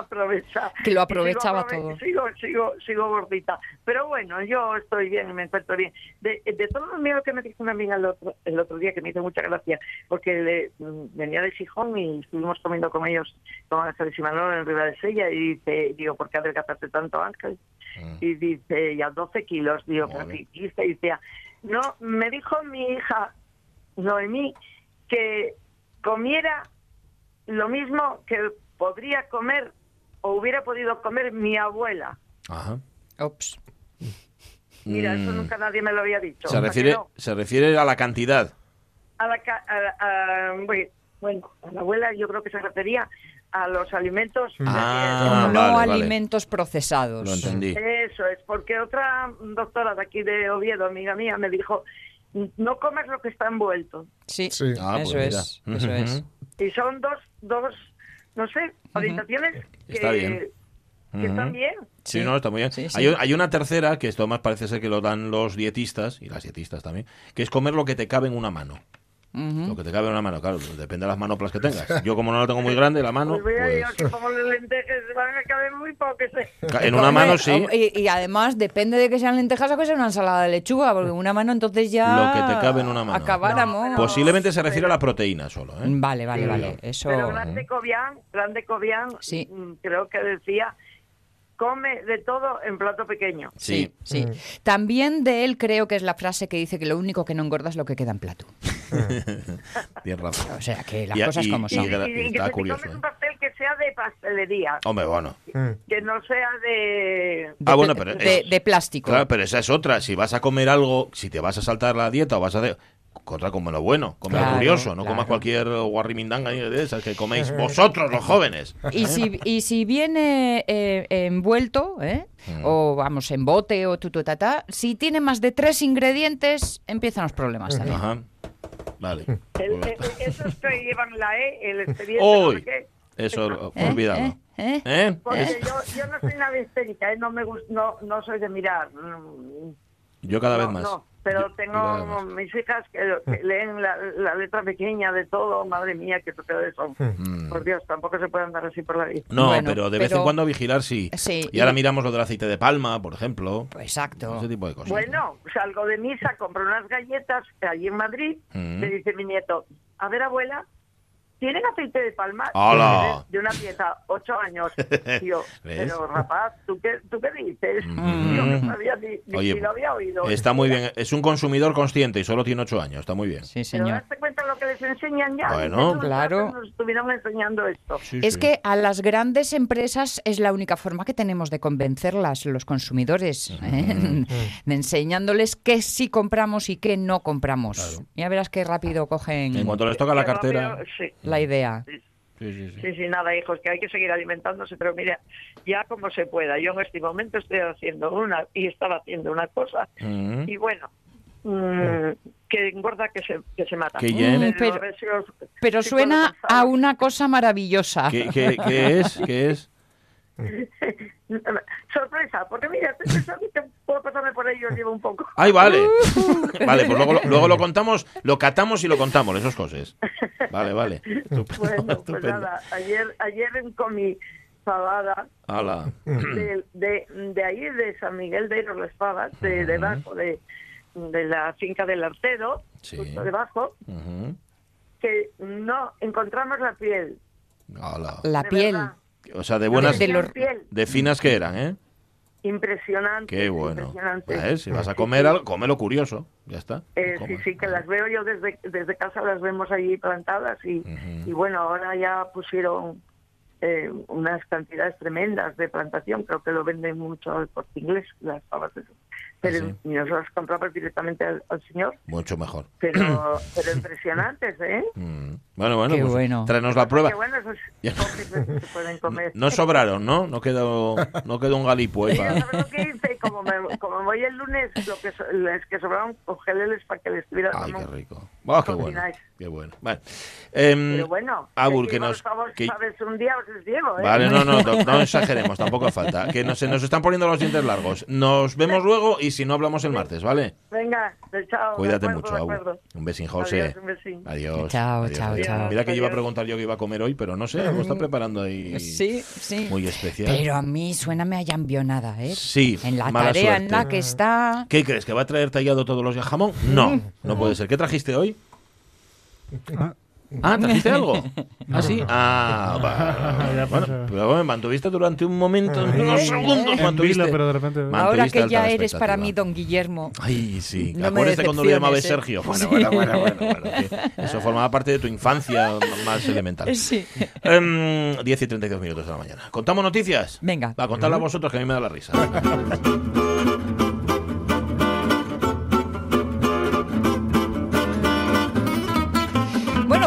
Speaker 1: Mm.
Speaker 5: aprovecha.
Speaker 2: Que lo aprovechaba
Speaker 5: sigo,
Speaker 2: todo.
Speaker 5: Sigo, sigo, sigo gordita. Pero bueno, yo estoy bien, me encuentro bien. De, de todo lo mío que me dijo una amiga el otro, el otro día, que me hizo mucha gracia, porque le- mm, venía de Gijón y estuvimos comiendo con ellos, con Ángeles y Manolo en Riva de Sella, y dice, digo, ¿por qué adelgazaste tanto, Ángel? Y dice, ya 12 kilos. Digo, ¿pero
Speaker 1: Joder.
Speaker 5: qué hiciste? Y decía, no, me dijo mi hija Noemí que comiera lo mismo que podría comer o hubiera podido comer mi abuela.
Speaker 1: Ajá.
Speaker 2: Ops.
Speaker 5: Mira, eso
Speaker 1: Mm.
Speaker 5: nunca nadie me lo había dicho.
Speaker 1: Se
Speaker 5: ¿A que
Speaker 1: refiere,
Speaker 5: no?
Speaker 1: se refiere a la cantidad.
Speaker 5: A la, ca- a bueno, a la abuela yo creo que se refería a los alimentos.
Speaker 1: Ah,
Speaker 2: no
Speaker 1: vale, vale.
Speaker 2: alimentos procesados.
Speaker 1: Lo entendí.
Speaker 5: Eso es, porque otra doctora de aquí de Oviedo, amiga mía, me dijo, no comas lo que está envuelto.
Speaker 2: Sí,
Speaker 3: Sí.
Speaker 1: Ah, pues
Speaker 2: eso es. Eso es.
Speaker 5: Y son dos, dos no sé, orientaciones que,
Speaker 1: Está bien.
Speaker 5: que están bien.
Speaker 1: Sí, no, está muy bien.
Speaker 2: Sí, sí.
Speaker 1: Hay, hay una tercera, que esto más parece ser que lo dan los dietistas, y las dietistas también, que es comer lo que te cabe en una mano. Lo que te cabe en una mano, claro, depende de las manoplas que tengas. Yo como no la tengo muy grande, la mano,
Speaker 5: Pues voy a
Speaker 1: pues,
Speaker 5: decir que como los lentejas van a caber muy poco. que se-
Speaker 1: en una mano sí,
Speaker 2: Y, y además depende de que sean lentejas o que sea una ensalada de lechuga, porque una mano entonces ya.
Speaker 1: Lo que te cabe en una mano.
Speaker 2: Acabáramos.
Speaker 1: posiblemente se refiere a la proteína solo. ¿eh?
Speaker 2: Vale, vale,
Speaker 5: Sí.
Speaker 2: vale. Eso.
Speaker 5: Pero Grande Cobian, Grande Cobian,
Speaker 2: Sí.
Speaker 5: mm, creo que decía, come de todo en plato pequeño.
Speaker 2: Sí, sí.
Speaker 1: Mm.
Speaker 2: También de él creo que es la frase que dice que lo único que no engorda es lo que queda en plato.
Speaker 1: Tienes razón.
Speaker 2: O sea, que las
Speaker 1: Y-
Speaker 2: cosas
Speaker 1: y-
Speaker 2: como son.
Speaker 5: Y, y- y que te
Speaker 1: curioso,
Speaker 5: comes
Speaker 1: ¿eh?
Speaker 5: un pastel que sea de pastelería,
Speaker 1: Hombre, bueno.
Speaker 3: Mm.
Speaker 5: que no sea de...
Speaker 1: Ah, bueno,
Speaker 2: de,
Speaker 1: pero
Speaker 2: de,
Speaker 1: es-
Speaker 2: de plástico.
Speaker 1: Claro, pero esa es otra. Si vas a comer algo, si te vas a saltar la dieta o vas a hacer... Contra come lo bueno, come lo
Speaker 2: Claro,
Speaker 1: curioso, no
Speaker 2: claro.
Speaker 1: comas cualquier guarrimindanga de esas que coméis vosotros, los jóvenes.
Speaker 2: Y si, y si viene eh, envuelto, ¿eh?
Speaker 1: Mm.
Speaker 2: o vamos, en bote o tututata, si tiene más de tres ingredientes, empiezan los problemas también.
Speaker 1: Ajá. Vale.
Speaker 5: El, el- esos que llevan la E, el expediente,
Speaker 1: Hoy. Eso,
Speaker 2: ¿Eh?
Speaker 1: olvídalo.
Speaker 2: ¿Eh? ¿Eh?
Speaker 1: ¿Eh?
Speaker 5: Porque
Speaker 1: ¿Eh?
Speaker 5: yo, yo no soy nada histérica, ¿eh? no me no, no soy de mirar. Mm,
Speaker 1: Yo cada
Speaker 5: no,
Speaker 1: vez más.
Speaker 5: No, pero
Speaker 1: Yo-
Speaker 5: tengo mis hijas que, que leen la, la letra pequeña de todo, madre mía, que de son.
Speaker 1: Mm.
Speaker 5: Por Dios, tampoco se puede andar así por la vida.
Speaker 1: No,
Speaker 2: Bueno,
Speaker 1: pero de vez
Speaker 2: pero-
Speaker 1: en cuando vigilar sí.
Speaker 2: Sí,
Speaker 1: y ahora
Speaker 2: y-
Speaker 1: miramos lo del aceite de palma, por ejemplo.
Speaker 2: Exacto.
Speaker 1: Ese tipo de cosas.
Speaker 5: Bueno, salgo de misa, compro unas galletas allí en Madrid,
Speaker 1: Mm.
Speaker 5: me dice mi nieto, a ver abuela, ¿tienen aceite de palma?
Speaker 1: ¡Hala!
Speaker 5: De una pieza, ocho años. Pero rapaz, ¿tú qué, ¿tú qué dices?
Speaker 1: Mm.
Speaker 5: Yo no sabía ni, ni
Speaker 1: Oye,
Speaker 5: si lo había oído.
Speaker 1: Está muy bien. Es un consumidor consciente y solo tiene ocho años. Está muy bien.
Speaker 2: Sí,
Speaker 5: Pero
Speaker 2: señor.
Speaker 5: date cuenta lo que les enseñan ya.
Speaker 1: Bueno.
Speaker 2: Claro.
Speaker 5: Nos estuvieron enseñando esto.
Speaker 1: Sí,
Speaker 2: Es
Speaker 1: sí.
Speaker 2: que a las grandes empresas es la única forma que tenemos de convencerlas, los consumidores, ¿eh? de enseñándoles qué sí compramos y qué no compramos.
Speaker 1: Claro.
Speaker 2: Ya verás qué rápido cogen
Speaker 1: En cuanto les toca la cartera.
Speaker 5: rápido, Sí,
Speaker 2: la idea.
Speaker 5: sí,
Speaker 1: Sí, sí, sí.
Speaker 5: sí, nada, hijos, que hay que seguir alimentándose, pero mira, ya como se pueda. Yo en este momento estoy haciendo una y estaba haciendo una cosa
Speaker 1: Mm.
Speaker 5: y bueno, mm, que engorda que se, que se mata.
Speaker 1: Bien.
Speaker 2: Mm, pero-
Speaker 5: a ver si os-
Speaker 2: Pero
Speaker 5: si
Speaker 2: suena a una cosa maravillosa.
Speaker 1: ¿Qué, qué, qué es? ¿Qué es?
Speaker 5: Sorpresa, porque mira, estoy pensando que puedo pasarme por ello, llevo un poco.
Speaker 1: ¡Ay, vale! Vale, pues luego, luego lo contamos, lo catamos y lo contamos, esas cosas. Vale, vale. Estupendo,
Speaker 5: Bueno, pues
Speaker 1: estupendo.
Speaker 5: nada, ayer, ayer comí fabada de, de, de ahí, de San Miguel de Iros las Fabas, de
Speaker 1: Ujú.
Speaker 5: debajo de, de la finca del Artero,
Speaker 1: Sí.
Speaker 5: justo debajo,
Speaker 1: Ujú.
Speaker 5: que no encontramos la piel.
Speaker 1: Hala.
Speaker 2: La
Speaker 5: de
Speaker 2: piel.
Speaker 5: verdad.
Speaker 1: O sea, de buenas,
Speaker 2: De
Speaker 5: De
Speaker 2: los-
Speaker 5: piel.
Speaker 1: de finas que eran, ¿eh?
Speaker 5: Impresionante.
Speaker 1: Qué bueno.
Speaker 5: impresionante.
Speaker 1: Si vas a comer algo, cómelo curioso. Ya está.
Speaker 5: Eh, sí,
Speaker 1: Come.
Speaker 5: sí, que las veo yo desde, desde casa, las vemos allí plantadas y,
Speaker 1: Ujú.
Speaker 5: y bueno, ahora ya pusieron eh, unas cantidades tremendas de plantación, creo que lo venden mucho al corte inglés, las esas. Pero
Speaker 1: Ah, sí.
Speaker 5: y nosotros compramos directamente al, al señor,
Speaker 1: Mucho mejor.
Speaker 5: pero, pero impresionantes, ¿eh?
Speaker 1: Mm. Bueno, bueno,
Speaker 2: Qué
Speaker 1: pues
Speaker 2: bueno.
Speaker 1: tráenos la prueba.
Speaker 5: Que bueno, esos cómplices se pueden comer.
Speaker 1: No sobraron, ¿no? No quedó, no quedó un galipo ahí
Speaker 5: Yo,
Speaker 1: para...
Speaker 5: ¿sabes lo que hice? Como, me, como voy el lunes, lo que so- les que sobraron, congéleles para que les estuviera
Speaker 1: Ay, qué rico. Ah, qué bueno. Qué bueno. Vale. Em,
Speaker 5: Pero bueno,
Speaker 1: Abur,
Speaker 5: que
Speaker 1: que
Speaker 5: por
Speaker 1: nos...
Speaker 5: favor,
Speaker 1: que-
Speaker 5: sabes, un día os llevo, ¿eh?
Speaker 1: Vale, no, no, no, no exageremos, tampoco falta. Que no, se nos están poniendo los dientes largos. Nos vemos luego y si no hablamos el martes, ¿vale?
Speaker 5: Venga, chao.
Speaker 1: Cuídate
Speaker 5: acuerdo,
Speaker 1: mucho,
Speaker 5: acuerdo.
Speaker 1: Un besín, José.
Speaker 5: Adiós, un besín.
Speaker 1: Adiós.
Speaker 2: Chao,
Speaker 1: adiós,
Speaker 2: chao,
Speaker 1: adiós. Mira que yo iba a preguntar yo qué iba a comer hoy, pero no sé, algo está preparando ahí
Speaker 2: Sí, sí.
Speaker 1: muy especial.
Speaker 2: Pero a mí suéname a lambionada, ¿eh?
Speaker 1: Sí,
Speaker 2: En la
Speaker 1: mala
Speaker 2: tarea en la que está.
Speaker 1: ¿Qué crees? ¿Que va a traer tallado todos los días jamón? No, no puede ser. ¿Qué trajiste hoy? Ah, ¿trajiste algo? ¿Ah, sí? Ah, va. Bueno, pero me mantuviste durante un momento,
Speaker 3: Eh,
Speaker 1: unos
Speaker 3: eh,
Speaker 1: segundos, mantuviste.
Speaker 6: vilo, pero de repente...
Speaker 2: Ahora que ya eres para mí don Guillermo.
Speaker 1: Ay, sí. Acuérdate cuando le llamabas
Speaker 2: decepciones,
Speaker 1: Sergio.
Speaker 2: ¿eh?
Speaker 1: Bueno,
Speaker 2: Sí.
Speaker 1: bueno, bueno, bueno, bueno, que Eso formaba parte de tu infancia más elemental.
Speaker 2: Sí.
Speaker 1: Em, 10 y 32 minutos de la mañana. ¿Contamos noticias?
Speaker 2: Venga.
Speaker 1: Va, contadla a vosotros, que a mí me da la risa.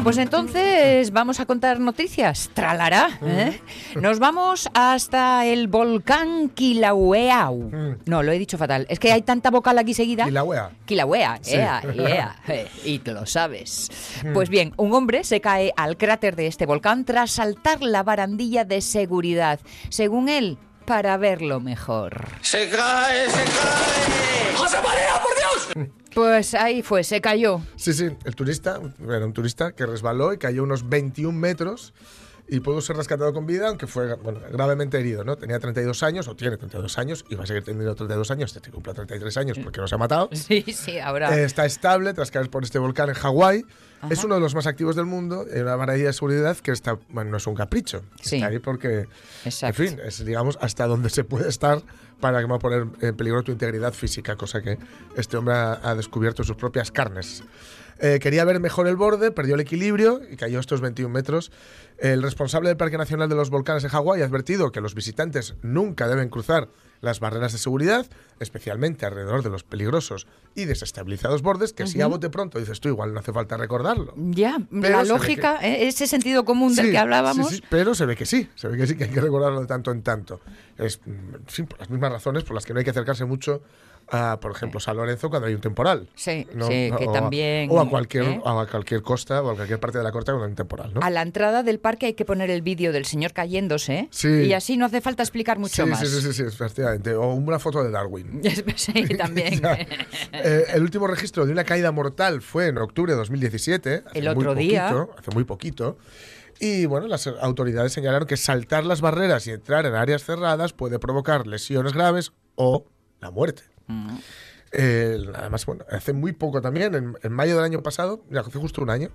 Speaker 2: Bueno, pues entonces vamos a contar noticias. Tralará. ¿eh? Nos vamos hasta el volcán Kilaueau. No, lo he dicho fatal. Es que hay tanta vocal aquí seguida.
Speaker 3: Y la wea.
Speaker 2: Kilauea,
Speaker 3: Sí.
Speaker 2: ea, ea, y te lo sabes. Pues bien, un hombre se cae al cráter de este volcán tras saltar la barandilla de seguridad. Según él, para verlo mejor.
Speaker 7: Se cae, se cae. ¡José María, por Dios!
Speaker 2: Pues ahí fue, se cayó.
Speaker 3: Sí, sí, el turista, era un turista que resbaló y cayó unos 21 metros y pudo ser rescatado con vida, aunque fue bueno, gravemente herido, ¿no? Tenía 32 años, o tiene 32 años, y va a seguir teniendo 32 años, este cumpla 33 años porque no se ha matado.
Speaker 2: Sí, sí, ahora.
Speaker 3: Eh, está estable tras caer por este volcán en Hawái. Es uno de los más activos del mundo, en una maravilla de seguridad que está, bueno, no es un capricho.
Speaker 2: Sí.
Speaker 3: Está ahí porque,
Speaker 2: Exacto.
Speaker 3: en fin, es digamos hasta donde se puede estar para que no poner en peligro tu integridad física, cosa que este hombre ha, ha descubierto en sus propias carnes. Eh, quería ver mejor el borde, perdió el equilibrio y cayó estos 21 metros. El responsable del Parque Nacional de los Volcanes de Hawái ha advertido que los visitantes nunca deben cruzar las barreras de seguridad, especialmente alrededor de los peligrosos y desestabilizados bordes, que si a bote pronto dices tú, igual no hace falta recordarlo.
Speaker 2: Ya,
Speaker 3: Pero
Speaker 2: la lógica, eh, ese sentido común del que hablábamos.
Speaker 3: sí, sí, pero se ve que sí, se ve que sí, que hay que recordarlo de tanto en tanto. Es mm, por las mismas razones por las que no hay que acercarse mucho a, por ejemplo, San Lorenzo cuando hay un temporal.
Speaker 2: Sí,
Speaker 3: ¿no?
Speaker 2: sí, que
Speaker 3: o a-
Speaker 2: también,
Speaker 3: O a cualquier,
Speaker 2: ¿eh?
Speaker 3: a cualquier costa o a cualquier parte de la costa cuando hay un temporal, ¿no?
Speaker 2: A la entrada del parque hay que poner el vídeo del señor cayéndose
Speaker 3: Sí.
Speaker 2: y así no hace falta explicar mucho
Speaker 3: sí,
Speaker 2: más.
Speaker 3: sí, sí, sí, sí, efectivamente. O una foto de Darwin.
Speaker 2: Sí, también.
Speaker 3: Eh, el último registro de una caída mortal fue en octubre de 2017. hace
Speaker 2: El
Speaker 3: muy
Speaker 2: otro día.
Speaker 3: poquito, Hace muy poquito. Y bueno, las autoridades señalaron que saltar las barreras y entrar en áreas cerradas puede provocar lesiones graves o la muerte.
Speaker 2: Mm.
Speaker 3: Eh, además, bueno, hace muy poco también, en, en mayo del año pasado, ya hace justo un año,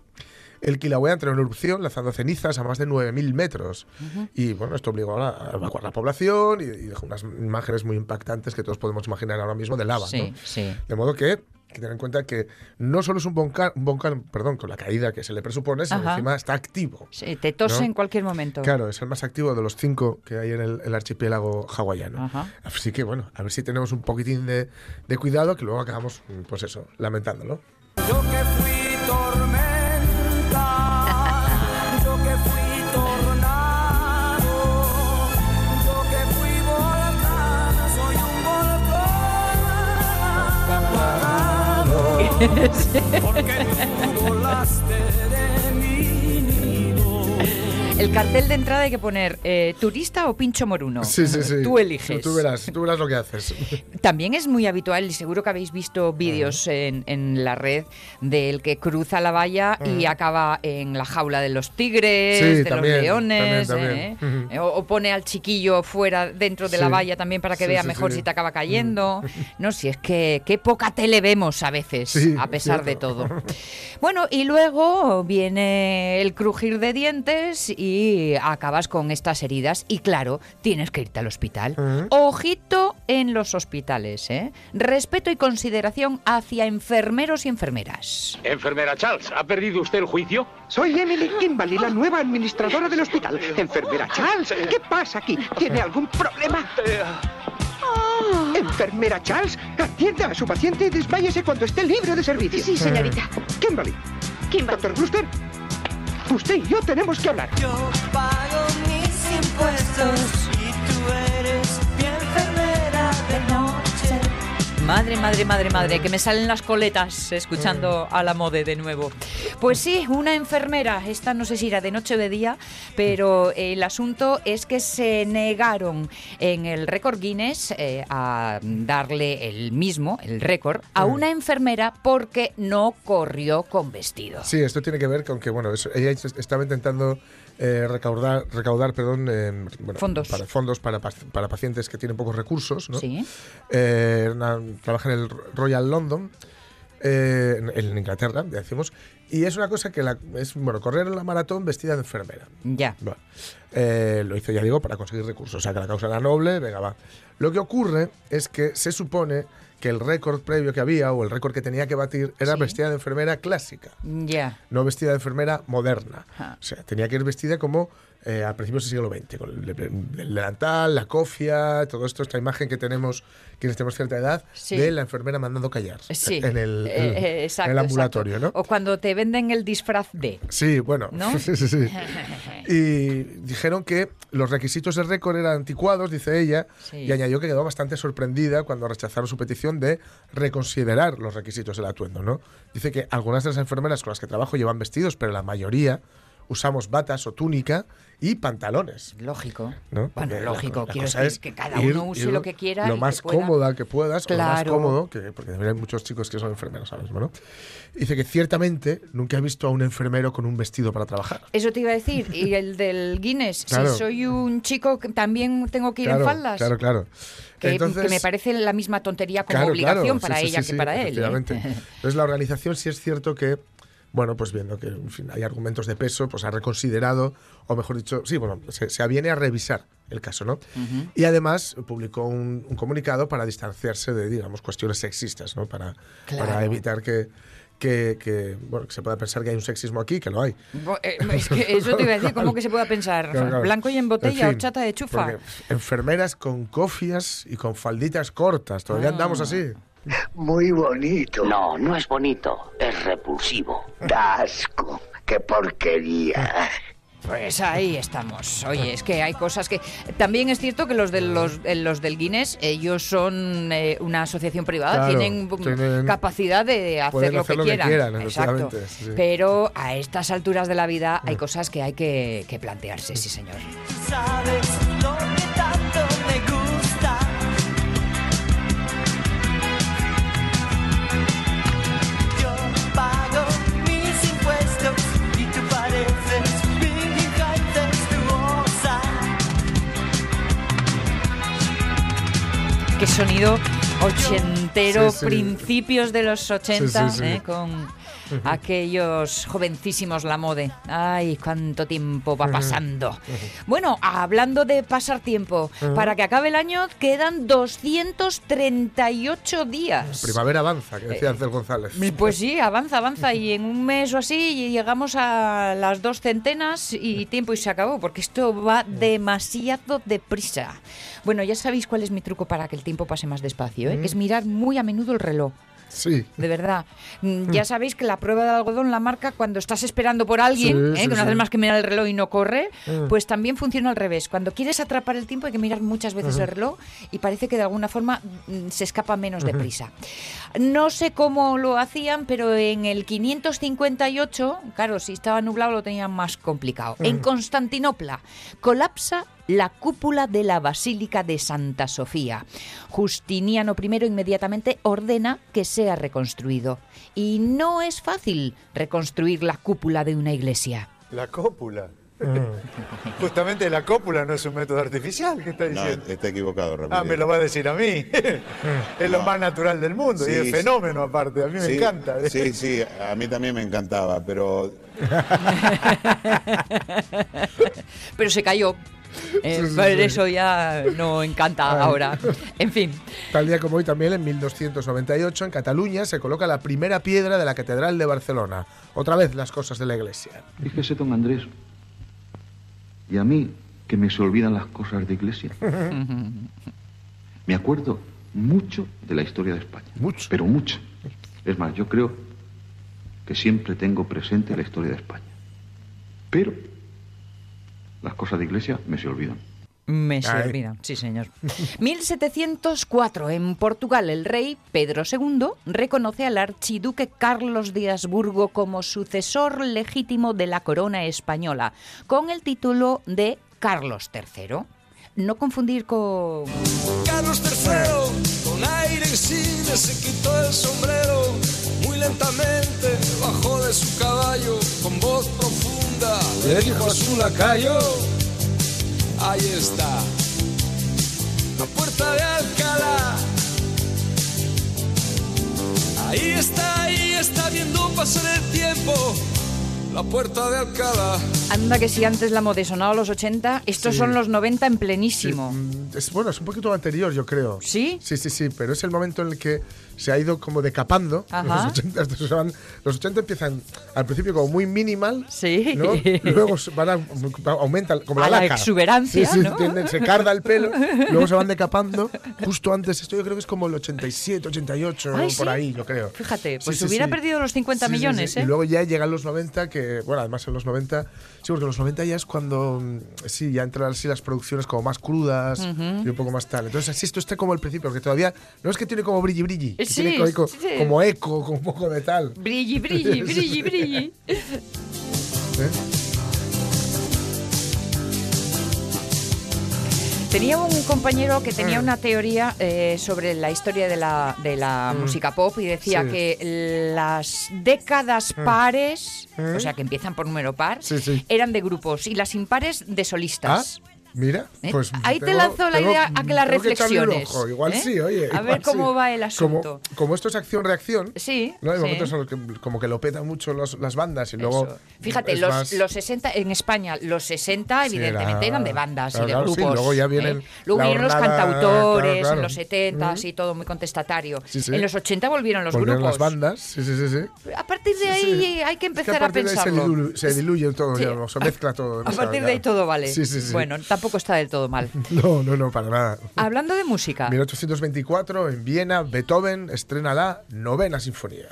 Speaker 3: el Kilauea entró en erupción lanzando cenizas a más de 9.000 metros. Y bueno, esto obligó a, evacuar la población y, y dejó unas imágenes muy impactantes que todos podemos imaginar ahora mismo de lava.
Speaker 2: Sí,
Speaker 3: ¿no?
Speaker 2: sí.
Speaker 3: De modo que que tener en cuenta que no solo es un volcán, un volcán perdón, con la caída que se le presupone, sino que
Speaker 2: Ajá.
Speaker 3: encima está activo.
Speaker 2: Sí, te tose
Speaker 3: ¿No?
Speaker 2: en cualquier momento.
Speaker 3: Claro, es el más activo de los cinco que hay en el, el archipiélago hawaiano.
Speaker 2: Ajá.
Speaker 3: Así que bueno, a ver si tenemos un poquitín de, de cuidado, que luego acabamos, pues eso, lamentándolo.
Speaker 7: Yo que fui tormenta, Porque el futuro las te.
Speaker 2: El cartel de entrada hay que poner eh, turista o pincho moruno.
Speaker 3: Sí, sí, sí.
Speaker 2: Tú eliges.
Speaker 3: Tú verás, tú verás lo que haces.
Speaker 2: También es muy habitual, y seguro que habéis visto vídeos en, en la red del que cruza la valla y acaba en la jaula de los tigres,
Speaker 3: Sí,
Speaker 2: de
Speaker 3: también,
Speaker 2: los leones,
Speaker 3: también, también.
Speaker 2: ¿eh? o, o pone al chiquillo fuera dentro de la valla también para que
Speaker 3: Sí,
Speaker 2: vea mejor si te acaba cayendo. No, si es que qué poca tele vemos a veces, a pesar de todo. Bueno, y luego viene el crujir de dientes y acabas con estas heridas y claro, tienes que irte al hospital. Ojito en los hospitales, ¿eh? Respeto y consideración hacia enfermeros y enfermeras.
Speaker 8: Enfermera Charles, ¿ha perdido usted el juicio?
Speaker 9: Soy Emily Kimberly, la nueva administradora del hospital. Enfermera Charles, ¿qué pasa aquí? ¿Tiene algún problema? Enfermera Charles, atienda a su paciente y desmáyese cuando esté libre de servicio.
Speaker 10: Sí, señorita.
Speaker 9: Kimberly.
Speaker 10: Kimberly.
Speaker 9: Doctor Brewster, usted y yo tenemos que hablar.
Speaker 7: Yo pago mis impuestos
Speaker 2: Madre, madre, madre, madre, que me salen las coletas escuchando a la mode de nuevo. Pues sí, una enfermera, esta no sé si era de noche o de día, pero el asunto es que se negaron en el récord Guinness eh, a darle el mismo, el récord, a una enfermera porque no corrió con vestido.
Speaker 3: Sí, esto tiene que ver con que, bueno, ella estaba intentando eh, recaudar, recaudar perdón, eh, bueno,
Speaker 2: Fondos.
Speaker 3: Para, fondos para, para pacientes que tienen pocos recursos. ¿no?
Speaker 2: Sí.
Speaker 3: Eh, una- trabaja en el Royal London, eh, en, en Inglaterra, ya decimos. Y es una cosa que la- es, bueno, correr la maratón vestida de enfermera.
Speaker 2: Ya.
Speaker 3: Bueno, lo hizo, ya digo, para conseguir recursos. O sea, que la causa era noble, venga, va. Lo que ocurre es que se supone que el récord previo que había, o el récord que tenía que batir, era
Speaker 2: Sí.
Speaker 3: vestida de enfermera clásica
Speaker 2: Ya.
Speaker 3: no vestida de enfermera moderna. O sea, tenía que ir vestida como eh, a principios del siglo XX, con el, el delantal, la cofia, todo esto, esta imagen que tenemos, quienes tenemos cierta edad,
Speaker 2: Sí.
Speaker 3: de la enfermera mandando callar
Speaker 2: Sí.
Speaker 3: en el,
Speaker 2: Eh, eh,
Speaker 3: en
Speaker 2: exacto,
Speaker 3: el ambulatorio. ¿no?
Speaker 2: O cuando te venden el disfraz de.
Speaker 3: Sí, bueno,
Speaker 2: ¿No?
Speaker 3: sí, sí, sí. Y dijeron que los requisitos del récord eran anticuados, dice ella, y añadió que quedó bastante sorprendida cuando rechazaron su petición de reconsiderar los requisitos del atuendo, ¿no? Dice que algunas de las enfermeras con las que trabajo llevan vestidos, pero la mayoría usamos batas o túnica y pantalones.
Speaker 2: Lógico.
Speaker 3: ¿no?
Speaker 2: Bueno, lógico,
Speaker 3: la
Speaker 2: quiero decir
Speaker 3: es
Speaker 2: que cada
Speaker 3: ir-
Speaker 2: uno use lo que quiera.
Speaker 3: Lo más
Speaker 2: pueda.
Speaker 3: cómoda que puedas, o lo más
Speaker 2: Claro.
Speaker 3: cómodo, que, porque también hay muchos chicos que son enfermeros ahora mismo, ¿no? Dice que ciertamente nunca he visto a un enfermero con un vestido para trabajar.
Speaker 2: Eso te iba a decir. Y el del Guinness,
Speaker 3: Claro.
Speaker 2: si soy un chico, que también tengo que ir
Speaker 3: claro,
Speaker 2: en faldas.
Speaker 3: Claro, claro.
Speaker 2: Que,
Speaker 3: Entonces-
Speaker 2: que me parece la misma tontería como
Speaker 3: Claro,
Speaker 2: obligación
Speaker 3: claro,
Speaker 2: para
Speaker 3: sí,
Speaker 2: ella
Speaker 3: sí,
Speaker 2: que
Speaker 3: sí,
Speaker 2: para él. ¿eh?
Speaker 3: efectivamente. Entonces la organización sí es cierto que, bueno, pues viendo que en fin, hay argumentos de peso, pues ha reconsiderado, o mejor dicho, sí, bueno, se, se aviene a revisar el caso, ¿no? Y además publicó un, un comunicado para distanciarse de, digamos, cuestiones sexistas, ¿no? Para,
Speaker 2: Claro.
Speaker 3: para evitar que, que, que, bueno, que se pueda pensar que hay un sexismo aquí, que lo hay.
Speaker 2: Eh, Es que eso te iba a decir, ¿cómo que se pueda pensar?
Speaker 3: Claro, claro.
Speaker 2: Blanco y en botella,
Speaker 3: En fin,
Speaker 2: horchata de chufa.
Speaker 3: Enfermeras con cofias y con falditas cortas, todavía
Speaker 2: Ah.
Speaker 3: andamos así.
Speaker 6: Muy bonito.
Speaker 10: No, no es bonito, es repulsivo.
Speaker 6: Da asco. Qué porquería.
Speaker 2: Pues ahí estamos. Oye, es que hay cosas que... También es cierto que los, de los, eh, los del Guinness, ellos son eh, una asociación privada,
Speaker 3: Claro,
Speaker 2: tienen, mm,
Speaker 3: tienen-
Speaker 2: capacidad de hacer lo
Speaker 3: hacer
Speaker 2: que
Speaker 3: lo que
Speaker 2: quieran.
Speaker 3: quieran,
Speaker 2: Exacto.
Speaker 3: sí.
Speaker 2: Pero a estas alturas de la vida
Speaker 3: Mm.
Speaker 2: hay cosas que hay que, que plantearse, sí señor.
Speaker 7: Sabes
Speaker 2: Qué sonido ochentero,
Speaker 3: Sí, sí.
Speaker 2: principios de los 80,
Speaker 3: Sí, sí, sí.
Speaker 2: ¿Eh? aquellos jovencísimos la mode. Ay, cuánto tiempo va pasando. Bueno, hablando de pasar tiempo, para que acabe el año quedan 238 días.
Speaker 3: Primavera avanza, que decía Arcel González.
Speaker 2: Pues sí, avanza, avanza y en un mes o así llegamos a las dos centenas y tiempo y se acabó, porque esto va demasiado deprisa. Bueno, ya sabéis cuál es mi truco para que el tiempo pase más despacio, ¿eh? es mirar muy a menudo el reloj.
Speaker 3: Sí.
Speaker 2: De verdad. Mm, Ya sabéis que la prueba de algodón la marca cuando estás esperando por alguien,
Speaker 3: Sí,
Speaker 2: ¿eh?
Speaker 3: sí,
Speaker 2: que no haces más que mirar el reloj y no corre,
Speaker 3: Mm.
Speaker 2: pues también funciona al revés. Cuando quieres atrapar el tiempo hay que mirar muchas veces el reloj y parece que de alguna forma mm, se escapa menos deprisa. No sé cómo lo hacían, pero en el 558, claro, si estaba nublado lo tenían más complicado. En Constantinopla colapsa la cúpula de la Basílica de Santa Sofía. Justiniano I inmediatamente ordena que sea reconstruido. Y no es fácil reconstruir la cúpula de una iglesia.
Speaker 11: La cópula. Justamente la cópula no es un método artificial, ¿qué está
Speaker 12: No,
Speaker 11: diciendo?
Speaker 12: está equivocado, Ramírez.
Speaker 11: ah, me lo va a decir a mí. es lo más natural del mundo y es
Speaker 12: sí.
Speaker 11: fenómeno aparte, a mí me
Speaker 12: Sí,
Speaker 11: encanta.
Speaker 12: Sí, sí, a mí también me encantaba, pero
Speaker 2: Pero se cayó. Eh,
Speaker 3: Sí, sí,
Speaker 2: por
Speaker 3: sí.
Speaker 2: eso ya no encanta
Speaker 3: Ay.
Speaker 2: ahora. En fin.
Speaker 3: Tal día como hoy también, en 1298, en Cataluña, se coloca la primera piedra de la Catedral de Barcelona. Otra vez las cosas de la iglesia.
Speaker 13: Fíjese, don Andrés. Y a mí, que me se olvidan las cosas de iglesia. Me acuerdo mucho de la historia de España.
Speaker 3: Mucho.
Speaker 13: Pero mucho. Es más, yo creo que siempre tengo presente la historia de España. Pero las cosas de iglesia me se olvidan.
Speaker 2: Me se
Speaker 3: Ay.
Speaker 2: olvidan, sí señor. 1704, en Portugal, el rey Pedro II reconoce al archiduque Carlos de Habsburgo como sucesor legítimo de la corona española, con el título de Carlos III. No confundir con...
Speaker 14: Carlos III, con aire insigne, se quitó el sombrero. Muy lentamente bajó de su le dijo a su lacayo: Ahí está, la puerta de Alcalá. Ahí está, ahí está viendo pasar el tiempo. La puerta de Alcalá.
Speaker 2: Anda que si antes la mode sonaba a los 80, estos
Speaker 3: Sí.
Speaker 2: son los 90 en plenísimo.
Speaker 3: Mm, Es, bueno, es un poquito anterior, yo creo.
Speaker 2: ¿Sí?
Speaker 3: Sí, sí, sí, pero es el momento en el que se ha ido como decapando.
Speaker 2: Ajá.
Speaker 3: Los 80, estos se van- los 80 empiezan al principio como muy minimal.
Speaker 2: Sí.
Speaker 3: ¿no? Luego se van a, aumentan como la
Speaker 2: A la
Speaker 3: laca.
Speaker 2: exuberancia,
Speaker 3: Sí, sí,
Speaker 2: ¿no?
Speaker 3: tienden- se carga el pelo, luego se van decapando. Justo antes, esto yo creo que es como el 87, 88,
Speaker 2: Ay,
Speaker 3: por
Speaker 2: ¿sí?
Speaker 3: ahí, yo creo.
Speaker 2: Fíjate,
Speaker 3: Sí,
Speaker 2: pues
Speaker 3: sí,
Speaker 2: hubiera
Speaker 3: sí.
Speaker 2: perdido los 50
Speaker 3: Sí, sí,
Speaker 2: millones,
Speaker 3: sí.
Speaker 2: ¿eh?
Speaker 3: Y luego ya llegan los 90, que, bueno, además en los 90, sí, porque los 90 ya es cuando, mm, sí, ya entran así las producciones como más crudas y un poco más tal. Entonces, así esto está como el principio, porque todavía no es que tiene como brilli brilli,
Speaker 2: Sí,
Speaker 3: tiene como,
Speaker 2: sí.
Speaker 3: como eco, como un poco de tal.
Speaker 2: Brilli, brilli, brilli, brilli.
Speaker 3: ¿eh?
Speaker 2: Tenía un compañero que tenía
Speaker 3: Mm.
Speaker 2: una teoría eh, sobre la historia de la, de la
Speaker 3: Mm.
Speaker 2: música pop y decía
Speaker 3: Sí.
Speaker 2: que las décadas
Speaker 3: Mm.
Speaker 2: pares, o sea que empiezan por número par,
Speaker 3: Sí, sí.
Speaker 2: eran de grupos y las impares de
Speaker 3: Ah, mira,
Speaker 2: ¿Eh?
Speaker 3: pues
Speaker 2: Ahí te
Speaker 3: tengo-
Speaker 2: lanzo la
Speaker 3: tengo-
Speaker 2: idea a que la
Speaker 3: echarle un
Speaker 2: reflexiones.
Speaker 3: ojo. Igual
Speaker 2: ¿eh?
Speaker 3: sí, oye.
Speaker 2: A ver cómo
Speaker 3: sí.
Speaker 2: va el asunto.
Speaker 3: Como, como esto es acción-reacción,
Speaker 2: Sí,
Speaker 3: ¿no? Hay
Speaker 2: sí.
Speaker 3: momentos en los que como que lo petan mucho los- las bandas y luego...
Speaker 2: Eso. Fíjate, los,
Speaker 3: más-
Speaker 2: los 60, en España, los 60
Speaker 3: Sí,
Speaker 2: evidentemente
Speaker 3: era-
Speaker 2: eran de bandas
Speaker 3: claro,
Speaker 2: y de
Speaker 3: claro,
Speaker 2: grupos.
Speaker 3: luego ya
Speaker 2: ¿eh?
Speaker 3: vienen
Speaker 2: Luego
Speaker 3: la
Speaker 2: vinieron los cantautores
Speaker 3: claro,
Speaker 2: en los 70
Speaker 3: Mm.
Speaker 2: y todo muy contestatario. En los 80 volvieron los
Speaker 3: volvieron
Speaker 2: grupos.
Speaker 3: las bandas, sí, sí, sí.
Speaker 2: A partir de ahí hay que
Speaker 3: Es que
Speaker 2: empezar
Speaker 3: a
Speaker 2: a,
Speaker 3: partir de ahí se,
Speaker 2: pensarlo.
Speaker 3: se diluye todo, se mezcla todo.
Speaker 2: A partir de ahí todo vale. Bueno, tampoco está del todo mal.
Speaker 3: No, no, no, para nada.
Speaker 2: Hablando de música,
Speaker 3: 1824, en Viena, Beethoven estrena la novena sinfonía.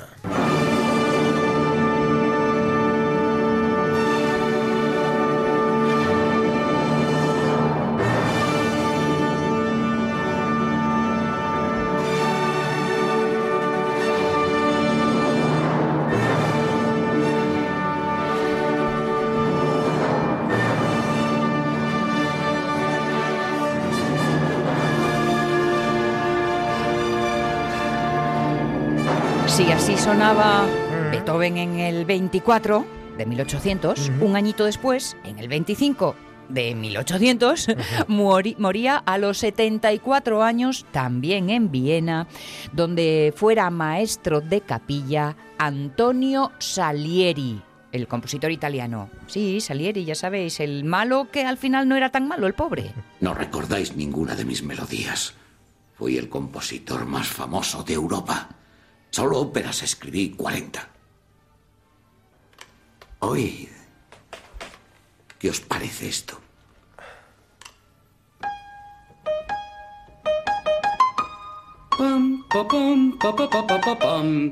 Speaker 3: Mm.
Speaker 2: Beethoven en el 24 de 1800, un añito después, en el 25 de 1800, mori- moría a los 74 años también en Viena, donde fuera maestro de capilla Antonio Salieri. El compositor italiano. Sí, Salieri, ya sabéis, el malo que al final no era tan malo, el pobre.
Speaker 10: No recordáis ninguna de mis melodías. Fui el compositor más famoso de Europa. Solo óperas escribí 40. Oíd. ¿Qué os parece esto?
Speaker 15: Pam, pa, pam, pa, pa, pa, pa, pa, pam.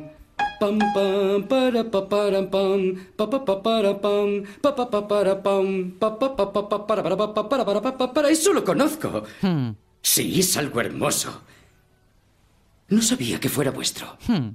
Speaker 15: Pam, pam, para, pa, para, pam. Pa, pa, pa, para, pam. Pa, pa, pa, para, pam. Pa, pa, pa, pa, pa, para, para, pa, pa, para, para, pa, pa, para. Eso lo conozco.
Speaker 2: Hmm.
Speaker 15: Sí, es algo hermoso. No sabía que fuera vuestro.
Speaker 2: Hmm.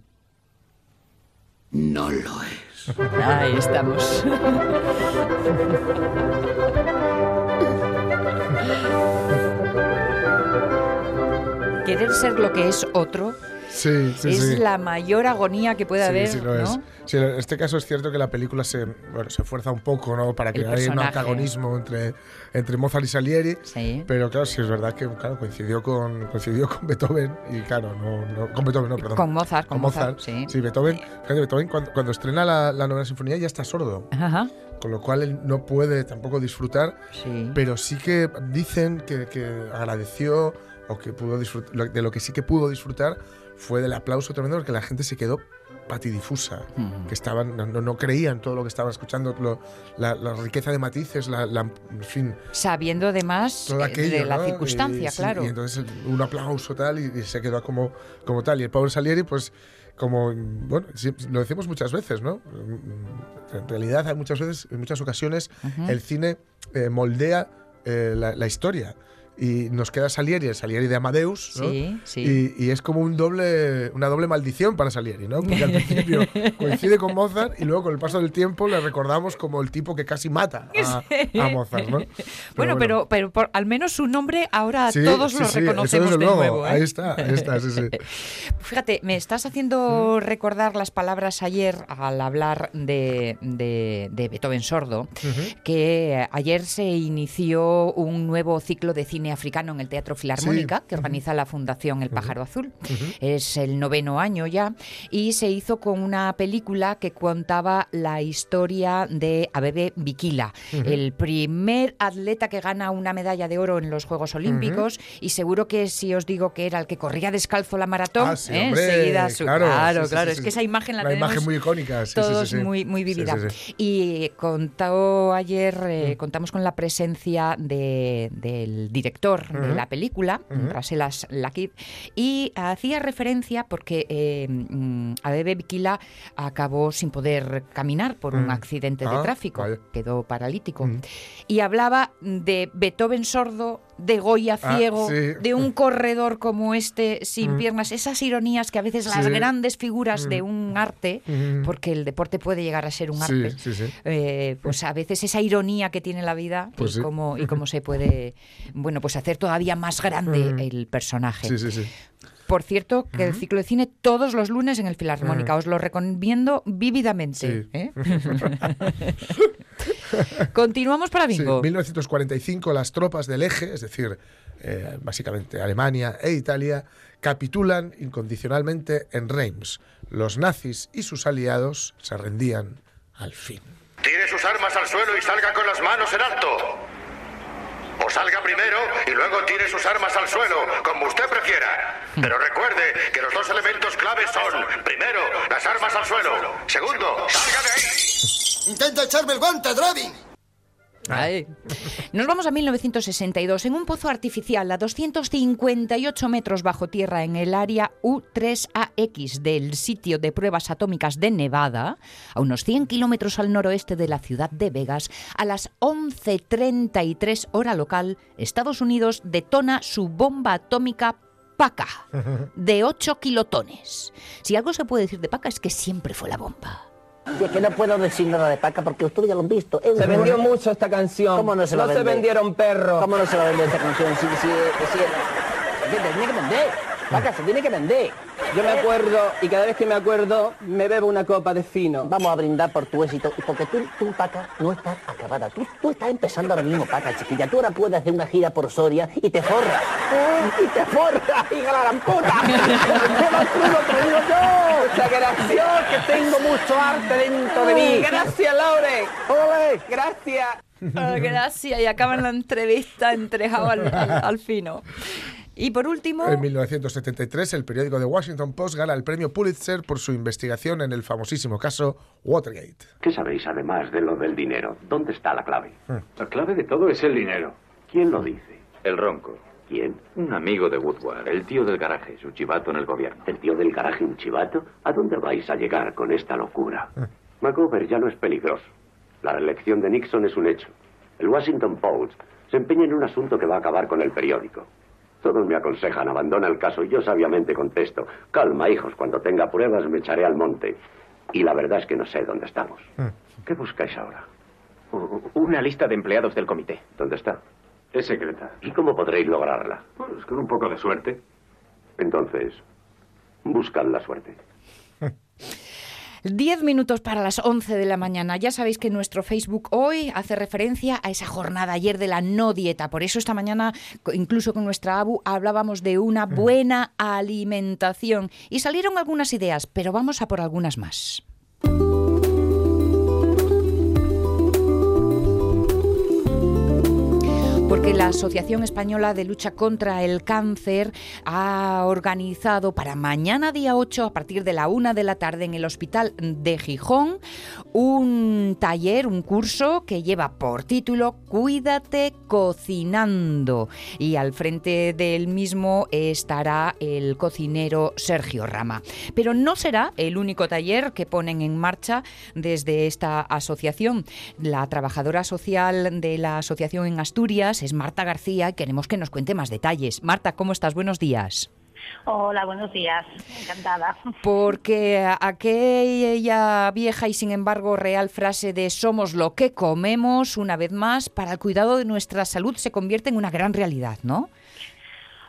Speaker 10: No lo es.
Speaker 2: Ahí estamos. Querer ser lo que es otro
Speaker 3: Sí, sí,
Speaker 2: es
Speaker 3: sí.
Speaker 2: la mayor agonía que puede
Speaker 3: Sí,
Speaker 2: haber,
Speaker 3: sí lo
Speaker 2: ¿no?
Speaker 3: es. Sí, en este caso es cierto que la película se, bueno, se esfuerza un poco ¿no? para que haya un antagonismo entre, entre Mozart y Salieri.
Speaker 2: Sí.
Speaker 3: Pero claro, sí es verdad que claro, coincidió, con, coincidió con Beethoven y claro, no, no- con Beethoven, no, perdón.
Speaker 2: Con Mozart, con Mozart, sí.
Speaker 3: Beethoven, fíjate, Beethoven cuando, cuando estrena la, la novena sinfonía ya está sordo.
Speaker 2: Ajá.
Speaker 3: Con lo cual él no puede tampoco disfrutar,
Speaker 2: Sí.
Speaker 3: pero sí que dicen que, que agradeció o que pudo disfrutar, de lo que sí que pudo disfrutar fue del aplauso tremendo porque la gente se quedó patidifusa,
Speaker 2: Ujú.
Speaker 3: que estaban, no, no- creían todo lo que estaban escuchando, lo- la, la riqueza de matices, la, la- en fin,
Speaker 2: Sabiendo además
Speaker 3: todo
Speaker 2: eh,
Speaker 3: aquello,
Speaker 2: de la
Speaker 3: ¿no?
Speaker 2: circunstancia,
Speaker 3: Y, sí,
Speaker 2: claro.
Speaker 3: Y entonces un aplauso tal y, y se quedó como, como tal. Y el pobre Salieri, pues como, bueno, sí, lo decimos muchas veces, ¿no? En realidad hay muchas veces, en muchas ocasiones,
Speaker 2: Ujú.
Speaker 3: el cine eh, moldea eh, la, la historia. Y nos queda Salieri, el Salieri de Amadeus, ¿no?
Speaker 2: Sí, sí.
Speaker 3: Y, y es como un doble, una doble maldición para Salieri, ¿no? Porque al principio coincide con Mozart y luego con el paso del tiempo le recordamos como el tipo que casi mata a, a Mozart, ¿no?
Speaker 2: Bueno, pero, pero por- al menos su nombre ahora
Speaker 3: Sí,
Speaker 2: todos lo reconocemos de
Speaker 3: luego.
Speaker 2: nuevo. ¿eh?
Speaker 3: Ahí está, ahí está, sí, sí.
Speaker 2: Fíjate, me estás haciendo recordar las palabras ayer al hablar de, de- de Beethoven sordo, que ayer se inició un nuevo ciclo de cine africano en el Teatro Filarmónica que organiza la Fundación El Pájaro Azul. Es el noveno año ya. Y se hizo con una película que contaba la historia de Abebe Bikila, el primer atleta que gana una medalla de oro en los Juegos Olímpicos. Y seguro que si os digo que era el que corría descalzo la maratón,
Speaker 3: Ah, sí,
Speaker 2: ¿eh?
Speaker 3: hombre,
Speaker 2: enseguida su-
Speaker 3: claro,
Speaker 2: claro,
Speaker 3: sí,
Speaker 2: es que esa imagen la,
Speaker 3: La
Speaker 2: tenemos
Speaker 3: imagen muy icónica, sí, sí, sí,
Speaker 2: todos muy muy vivida. Y contó ayer, eh,
Speaker 3: Mm.
Speaker 2: contamos con la presencia de- del director de
Speaker 16: Ujú.
Speaker 2: la película. Raselas Lakib, y hacía referencia porque eh, mm, Abebe Bikila acabó sin poder caminar por un
Speaker 16: Mm.
Speaker 2: accidente de
Speaker 16: Ah,
Speaker 2: tráfico, quedó paralítico. Y hablaba de Beethoven sordo, de Goya
Speaker 16: Ah,
Speaker 2: ciego,
Speaker 16: sí.
Speaker 2: de un corredor como este sin
Speaker 16: Mm.
Speaker 2: piernas, esas ironías que a veces las
Speaker 16: Sí.
Speaker 2: grandes figuras
Speaker 16: Mm.
Speaker 2: de un arte,
Speaker 16: Mm.
Speaker 2: porque el deporte puede llegar a ser un arte,
Speaker 3: sí,
Speaker 2: eh, pues a veces esa ironía que tiene la vida
Speaker 3: Pues
Speaker 2: y,
Speaker 3: sí.
Speaker 2: cómo, y cómo se puede, bueno, pues hacer todavía más grande
Speaker 3: Mm.
Speaker 2: el personaje.
Speaker 3: Sí, sí, sí.
Speaker 2: Por cierto, que el ciclo de cine todos los lunes en el Filarmónica.
Speaker 3: Mm.
Speaker 2: Os lo recomiendo vívidamente.
Speaker 3: Sí.
Speaker 2: ¿eh? Continuamos para
Speaker 3: Sí,
Speaker 2: Bingo.
Speaker 3: 1945 las tropas del eje, es decir, eh, básicamente Alemania e Italia, capitulan incondicionalmente en Reims. Los nazis y sus aliados se rendían al fin.
Speaker 17: Tire sus armas al suelo y salga con las manos en alto. O salga primero y luego tire sus armas al suelo, como usted prefiera. Pero recuerde que los dos elementos claves son, primero, las armas al suelo. Segundo, salga de ahí.
Speaker 18: Intenta echarme el guante, Dravin.
Speaker 2: Ay. Nos vamos a 1962. En un pozo artificial a 258 metros bajo tierra en el área U3AX del sitio de pruebas atómicas de Nevada, a unos 100 kilómetros al noroeste de la ciudad de Vegas, a las 11.33 hora local, Estados Unidos detona su bomba atómica Paca de 8 kilotones. Si algo se puede decir de Paca es que siempre fue la bomba.
Speaker 19: Y es que no puedo decir nada de Paca porque ustedes ya lo han visto. Es
Speaker 20: Se vendió mucho esta canción.
Speaker 19: ¿Cómo no se a
Speaker 20: se vendieron perros.
Speaker 19: ¿Cómo no se va a vender esta canción? Sí, sí, sí, se tiene que vender. Paca, se tiene que vender.
Speaker 20: Yo me acuerdo, y cada vez que me acuerdo, me bebo una copa de fino.
Speaker 19: Vamos a brindar por tu éxito. y Porque tú, tú Paca, no estás acabada. Tú, tú estás empezando ahora mismo, Paca, chiquilla. Tú ahora puedes hacer una gira por Soria y te forras. Y te forras, hija de la gran puta. ¡Qué más crudo te digo yo!
Speaker 20: Gracias,
Speaker 19: que tengo mucho arte dentro de mí.
Speaker 20: Gracias, Laure.
Speaker 19: ¡Ole!
Speaker 20: Gracias.
Speaker 2: Ah, gracias. Y acaban la entrevista entregado al, al- al fino. Y por último,
Speaker 3: En 1973, el periódico The Washington Post gana el premio Pulitzer por su investigación en el famosísimo caso Watergate.
Speaker 10: ¿Qué sabéis además de lo del dinero? ¿Dónde está la clave?
Speaker 8: La clave de todo es el dinero.
Speaker 10: ¿Quién lo dice?
Speaker 21: El ronco.
Speaker 10: ¿Quién?
Speaker 21: Un amigo de Woodward, el tío del garaje, su chivato en el gobierno.
Speaker 10: ¿El tío del garaje un chivato? ¿A dónde vais a llegar con esta locura? McGovern ya no es peligroso. La reelección de Nixon es un hecho. El Washington Post se empeña en un asunto que va a acabar con el periódico. Todos me aconsejan, abandona el caso y yo sabiamente contesto, calma hijos, cuando tenga pruebas me echaré al monte. Y la verdad es que no sé dónde estamos. ¿Qué buscáis ahora?
Speaker 8: Una lista de empleados del comité.
Speaker 10: ¿Dónde está?
Speaker 8: Es secreta.
Speaker 10: ¿Y cómo podréis lograrla?
Speaker 8: Pues con un poco de suerte.
Speaker 10: Entonces, buscad la suerte.
Speaker 2: 10 minutos para las 11 de la mañana. Ya sabéis que nuestro Facebook hoy hace referencia a esa jornada ayer de la no dieta. Por eso esta mañana, incluso con nuestra ABU, hablábamos de una buena alimentación. Y salieron algunas ideas, pero vamos a por algunas más. Porque la Asociación Española de Lucha contra el Cáncer ha organizado para mañana día 8, a partir de la una de la tarde, en el Hospital de Gijón, un taller, un curso que lleva por título Cuídate cocinando. Y al frente del mismo estará el cocinero Sergio Rama. Pero no será el único taller que ponen en marcha desde esta asociación. La trabajadora social de la asociación en Asturias, es Marta García y queremos que nos cuente más detalles. Marta, ¿cómo estás? Buenos días.
Speaker 16: Hola, buenos días. Encantada.
Speaker 2: Porque aquella vieja y sin embargo real frase de somos lo que comemos, una vez más, para el cuidado de nuestra salud se convierte en una gran realidad, ¿no?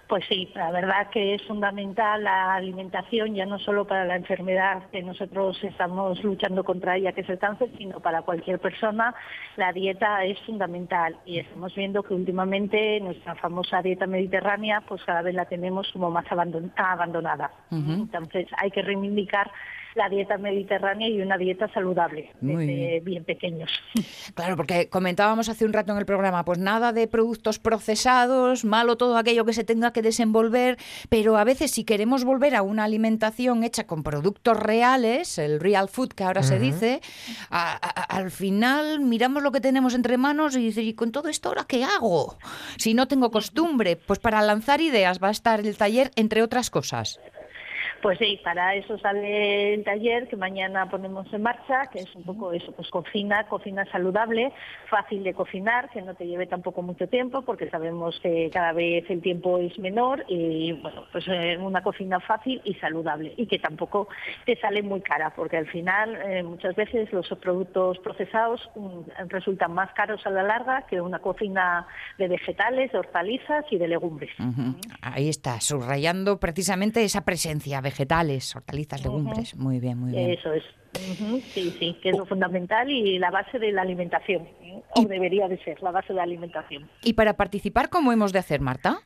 Speaker 16: Pues sí, la verdad que es fundamental la alimentación, ya no solo para la enfermedad que nosotros estamos luchando contra ella, que es el cáncer, sino para cualquier persona, la dieta es fundamental. Y estamos viendo que últimamente nuestra famosa dieta mediterránea, pues cada vez la tenemos como más abandonada. Entonces hay que reivindicar la dieta mediterránea y una dieta saludable desde bien. pequeños.
Speaker 2: Claro, porque comentábamos hace un rato en el programa, pues nada de productos procesados, malo todo aquello que se tenga que desenvolver, pero a veces si queremos volver a una alimentación hecha con productos reales, el real food que ahora se dice, al final miramos lo que tenemos entre manos y dices, ¿y con todo esto ahora qué hago? Si no tengo costumbre, pues para lanzar ideas va a estar el taller, entre otras cosas.
Speaker 16: Pues sí, para eso sale el taller que mañana ponemos en marcha, que es un poco eso, pues cocina, cocina saludable, fácil de cocinar, que no te lleve tampoco mucho tiempo, porque sabemos que cada vez el tiempo es menor y bueno, pues eh, una cocina fácil y saludable y que tampoco te sale muy cara, porque al final eh, muchas veces los productos procesados resultan más caros a la larga que una cocina de vegetales, de hortalizas y de legumbres.
Speaker 2: Ahí está, subrayando precisamente esa presencia vegetales, hortalizas, legumbres. Muy bien, muy bien.
Speaker 16: Eso es. Sí, sí, que es lo fundamental y la base de la alimentación, ¿eh? o debería de ser la base de la alimentación.
Speaker 2: ¿Y para participar cómo hemos de hacer, Marta?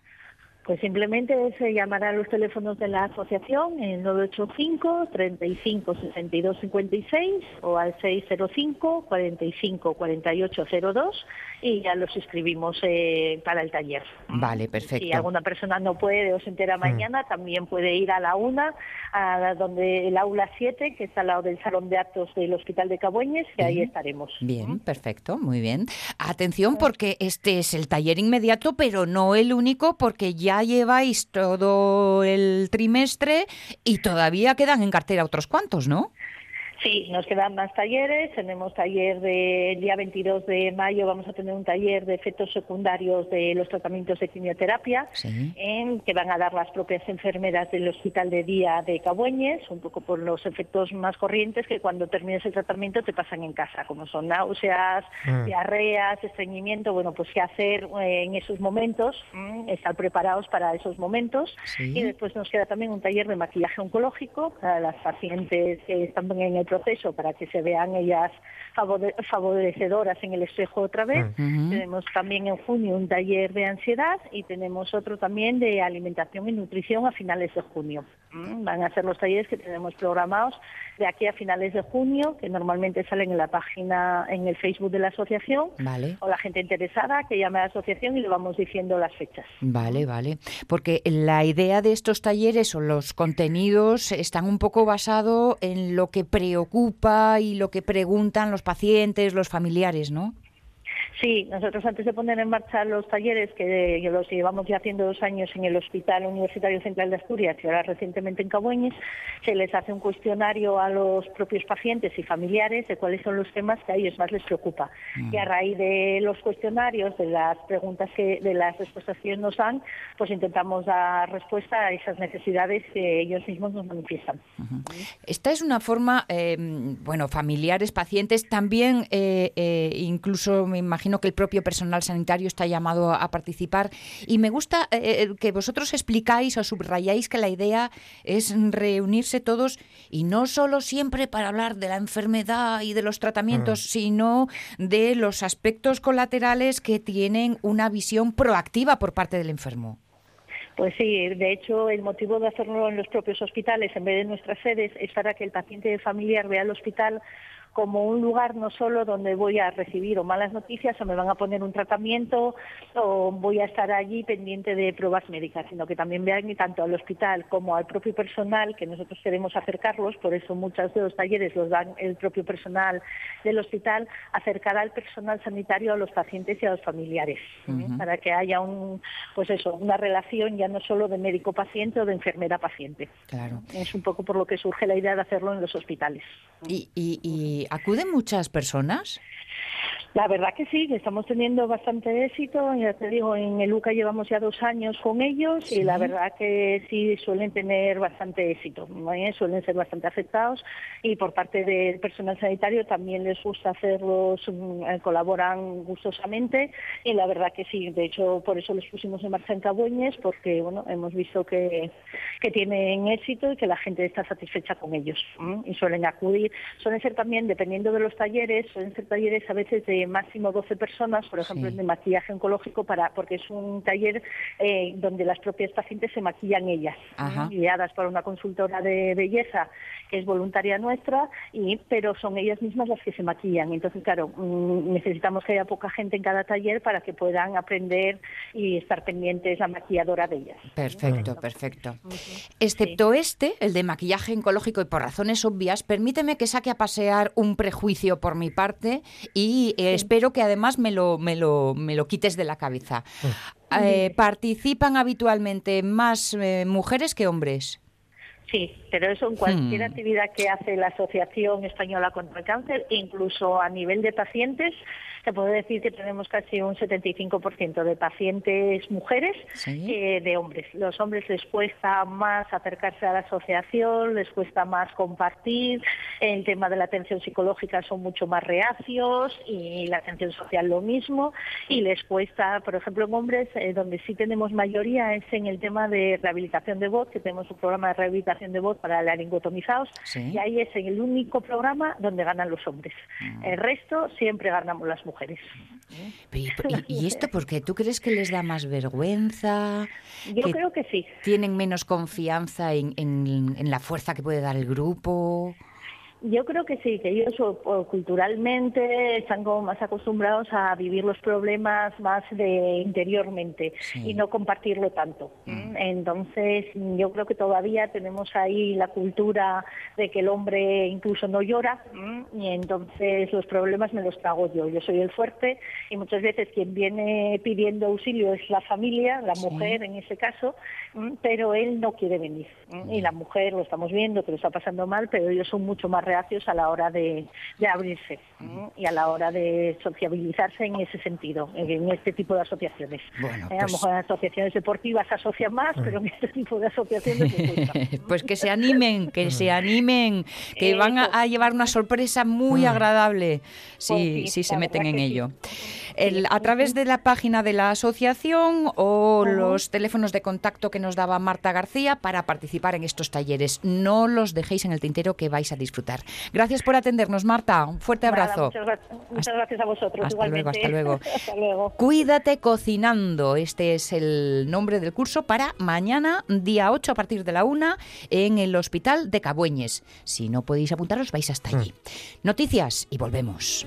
Speaker 16: Pues simplemente se llamará a los teléfonos de la asociación en 985 35 62 56 o al 605 45 48 02 y ya los inscribimos eh, para el taller.
Speaker 2: Vale, perfecto.
Speaker 16: Si alguna persona no puede o se entera mm. mañana, también puede ir a la una, a donde el aula 7, que está al lado del salón de actos del Hospital de Cabueñes, que ahí estaremos.
Speaker 2: Bien, perfecto, muy bien. Atención porque este es el taller inmediato, pero no el único, porque ya lleváis todo el trimestre y todavía quedan en cartera otros cuantos, ¿no?
Speaker 16: Sí, nos quedan más talleres. Tenemos taller del día 22 de mayo, vamos a tener un taller de efectos secundarios de los tratamientos de quimioterapia, en, que van a dar las propias enfermeras del Hospital de Día de Cabueñes, un poco por los efectos más corrientes que cuando termines el tratamiento te pasan en casa, como son náuseas, mm. diarreas, estreñimiento. Bueno, pues qué hacer eh, en esos momentos, mm, estar preparados para esos momentos. Y después nos queda también un taller de maquillaje oncológico para las pacientes que están en el proceso para que se vean ellas favorecedoras en el espejo otra vez. Tenemos también en junio un taller de ansiedad y tenemos otro también de alimentación y nutrición a finales de junio. Mm, van a ser los talleres que tenemos programados de aquí a finales de junio, que normalmente salen en la página, en el Facebook de la asociación, o la gente interesada que llame a la asociación y le vamos diciendo las fechas.
Speaker 2: Vale, vale. Porque la idea de estos talleres o los contenidos están un poco basados en lo que preocupa y lo que preguntan los pacientes, los familiares, ¿no?
Speaker 16: Sí, nosotros antes de poner en marcha los talleres, que los llevamos ya haciendo dos años en el Hospital Universitario Central de Asturias y ahora recientemente en Cabueñes, se les hace un cuestionario a los propios pacientes y familiares de cuáles son los temas que a ellos más les preocupa. Y a raíz de los cuestionarios, de las preguntas que, de las respuestas que ellos nos dan, pues intentamos dar respuesta a esas necesidades que ellos mismos nos manifiestan.
Speaker 2: Esta es una forma, eh, bueno, familiares, pacientes, también eh, eh, incluso me imagino que el propio personal sanitario está llamado a participar. Y me gusta eh, eh, que vosotros explicáis o subrayáis que la idea es reunirse todos y no solo siempre para hablar de la enfermedad y de los tratamientos, mm. sino de los aspectos colaterales que tienen una visión proactiva por parte del enfermo.
Speaker 16: Pues sí, de hecho el motivo de hacerlo en los propios hospitales en vez de en nuestras sedes es para que el paciente familiar vea el hospital como un lugar no solo donde voy a recibir o malas noticias o me van a poner un tratamiento o voy a estar allí pendiente de pruebas médicas, sino que también vean tanto al hospital como al propio personal, que nosotros queremos acercarlos, por eso muchos de los talleres los dan el propio personal del hospital, acercar al personal sanitario a los pacientes y a los familiares, ¿eh? para que haya un, pues eso, una relación ya no solo de médico-paciente o de enfermera-paciente.
Speaker 2: Claro.
Speaker 16: Es un poco por lo que surge la idea de hacerlo en los hospitales.
Speaker 2: y, y ¿acuden muchas personas?
Speaker 16: La verdad que sí, que estamos teniendo bastante éxito. Ya te digo, en el UCA llevamos ya dos años con ellos y la verdad que sí suelen tener bastante éxito. ¿Eh? Suelen ser bastante afectados y por parte del personal sanitario también les gusta hacerlos, mm, eh, colaboran gustosamente y la verdad que sí. De hecho, por eso les pusimos en marcha en Cabueñes porque bueno, hemos visto que, que tienen éxito y que la gente está satisfecha con ellos y suelen acudir. Suelen ser también, dependiendo de los talleres, suelen ser talleres a veces de máximo 12 personas, por ejemplo,
Speaker 2: Sí.
Speaker 16: de maquillaje oncológico, para, porque es un taller eh, donde las propias pacientes se maquillan ellas,
Speaker 2: Ajá.
Speaker 16: guiadas por una consultora de belleza que es voluntaria nuestra, y, pero son ellas mismas las que se maquillan. Entonces, claro, mm, necesitamos que haya poca gente en cada taller para que puedan aprender y estar pendientes la maquilladora de ellas.
Speaker 2: Perfecto, perfecto. Excepto este, el de maquillaje oncológico y por razones obvias, permíteme que saque a pasear un prejuicio por mi parte y eh, espero que además me lo, me lo, me lo quites de la cabeza. Eh, ¿Participan habitualmente más eh, mujeres que hombres?
Speaker 16: Sí, pero eso en cualquier
Speaker 2: Hmm.
Speaker 16: actividad que hace la Asociación Española contra el Cáncer, incluso a nivel de pacientes, te puedo decir que tenemos casi un 75% de pacientes mujeres que de hombres. Los hombres les cuesta más acercarse a la asociación, les cuesta más compartir, el tema de la atención psicológica son mucho más reacios y la atención social lo mismo y les cuesta, por ejemplo, en hombres, eh, donde sí tenemos mayoría es en el tema de rehabilitación de voz, que tenemos un programa de rehabilitación de voz para laringotomizados
Speaker 2: Sí.
Speaker 16: y ahí es en el único programa donde ganan los hombres. El resto siempre ganamos las mujeres.
Speaker 2: ¿Y, y- y esto porque tú crees que les da más vergüenza?
Speaker 16: Yo creo que sí.
Speaker 2: ¿Tienen menos confianza en, en- en la fuerza que puede dar el grupo?
Speaker 16: Yo creo que sí, que ellos o- o culturalmente están como más acostumbrados a vivir los problemas más de interiormente y no compartirlo tanto. ¿m? Entonces, yo creo que todavía tenemos ahí la cultura de que el hombre incluso no llora ¿m? y entonces los problemas me los trago yo. Yo soy el fuerte y muchas veces quien viene pidiendo auxilio es la familia, la mujer en ese caso, ¿m? pero él no quiere venir. Y la mujer lo estamos viendo que lo está pasando mal, pero ellos son mucho más reacios a la hora de, de abrirse y a la hora de sociabilizarse en ese sentido, en este tipo de asociaciones.
Speaker 2: Bueno,
Speaker 16: Eh, a lo
Speaker 2: pues-
Speaker 16: mejor en asociaciones deportivas se asocian más, pero en este tipo de asociaciones.
Speaker 2: Pues que se animen, que se animen, que van a, a llevar una sorpresa muy agradable si,
Speaker 16: Pues
Speaker 2: si se meten en ello. El- a través de la página de la asociación o los teléfonos de contacto que nos daba Marta García para participar en estos talleres. No los dejéis en el tintero que vais a disfrutar. Gracias por atendernos, Marta. Un fuerte
Speaker 16: Nada,
Speaker 2: abrazo.
Speaker 16: muchas, gra- muchas gracias a vosotros.
Speaker 2: hasta luego, hasta luego.
Speaker 16: hasta luego.
Speaker 2: Cuídate cocinando. Este es el nombre del curso para mañana, día 8, a partir de la 1, en el Hospital de Cabueñes. Si no podéis apuntaros, vais hasta allí. Noticias y volvemos.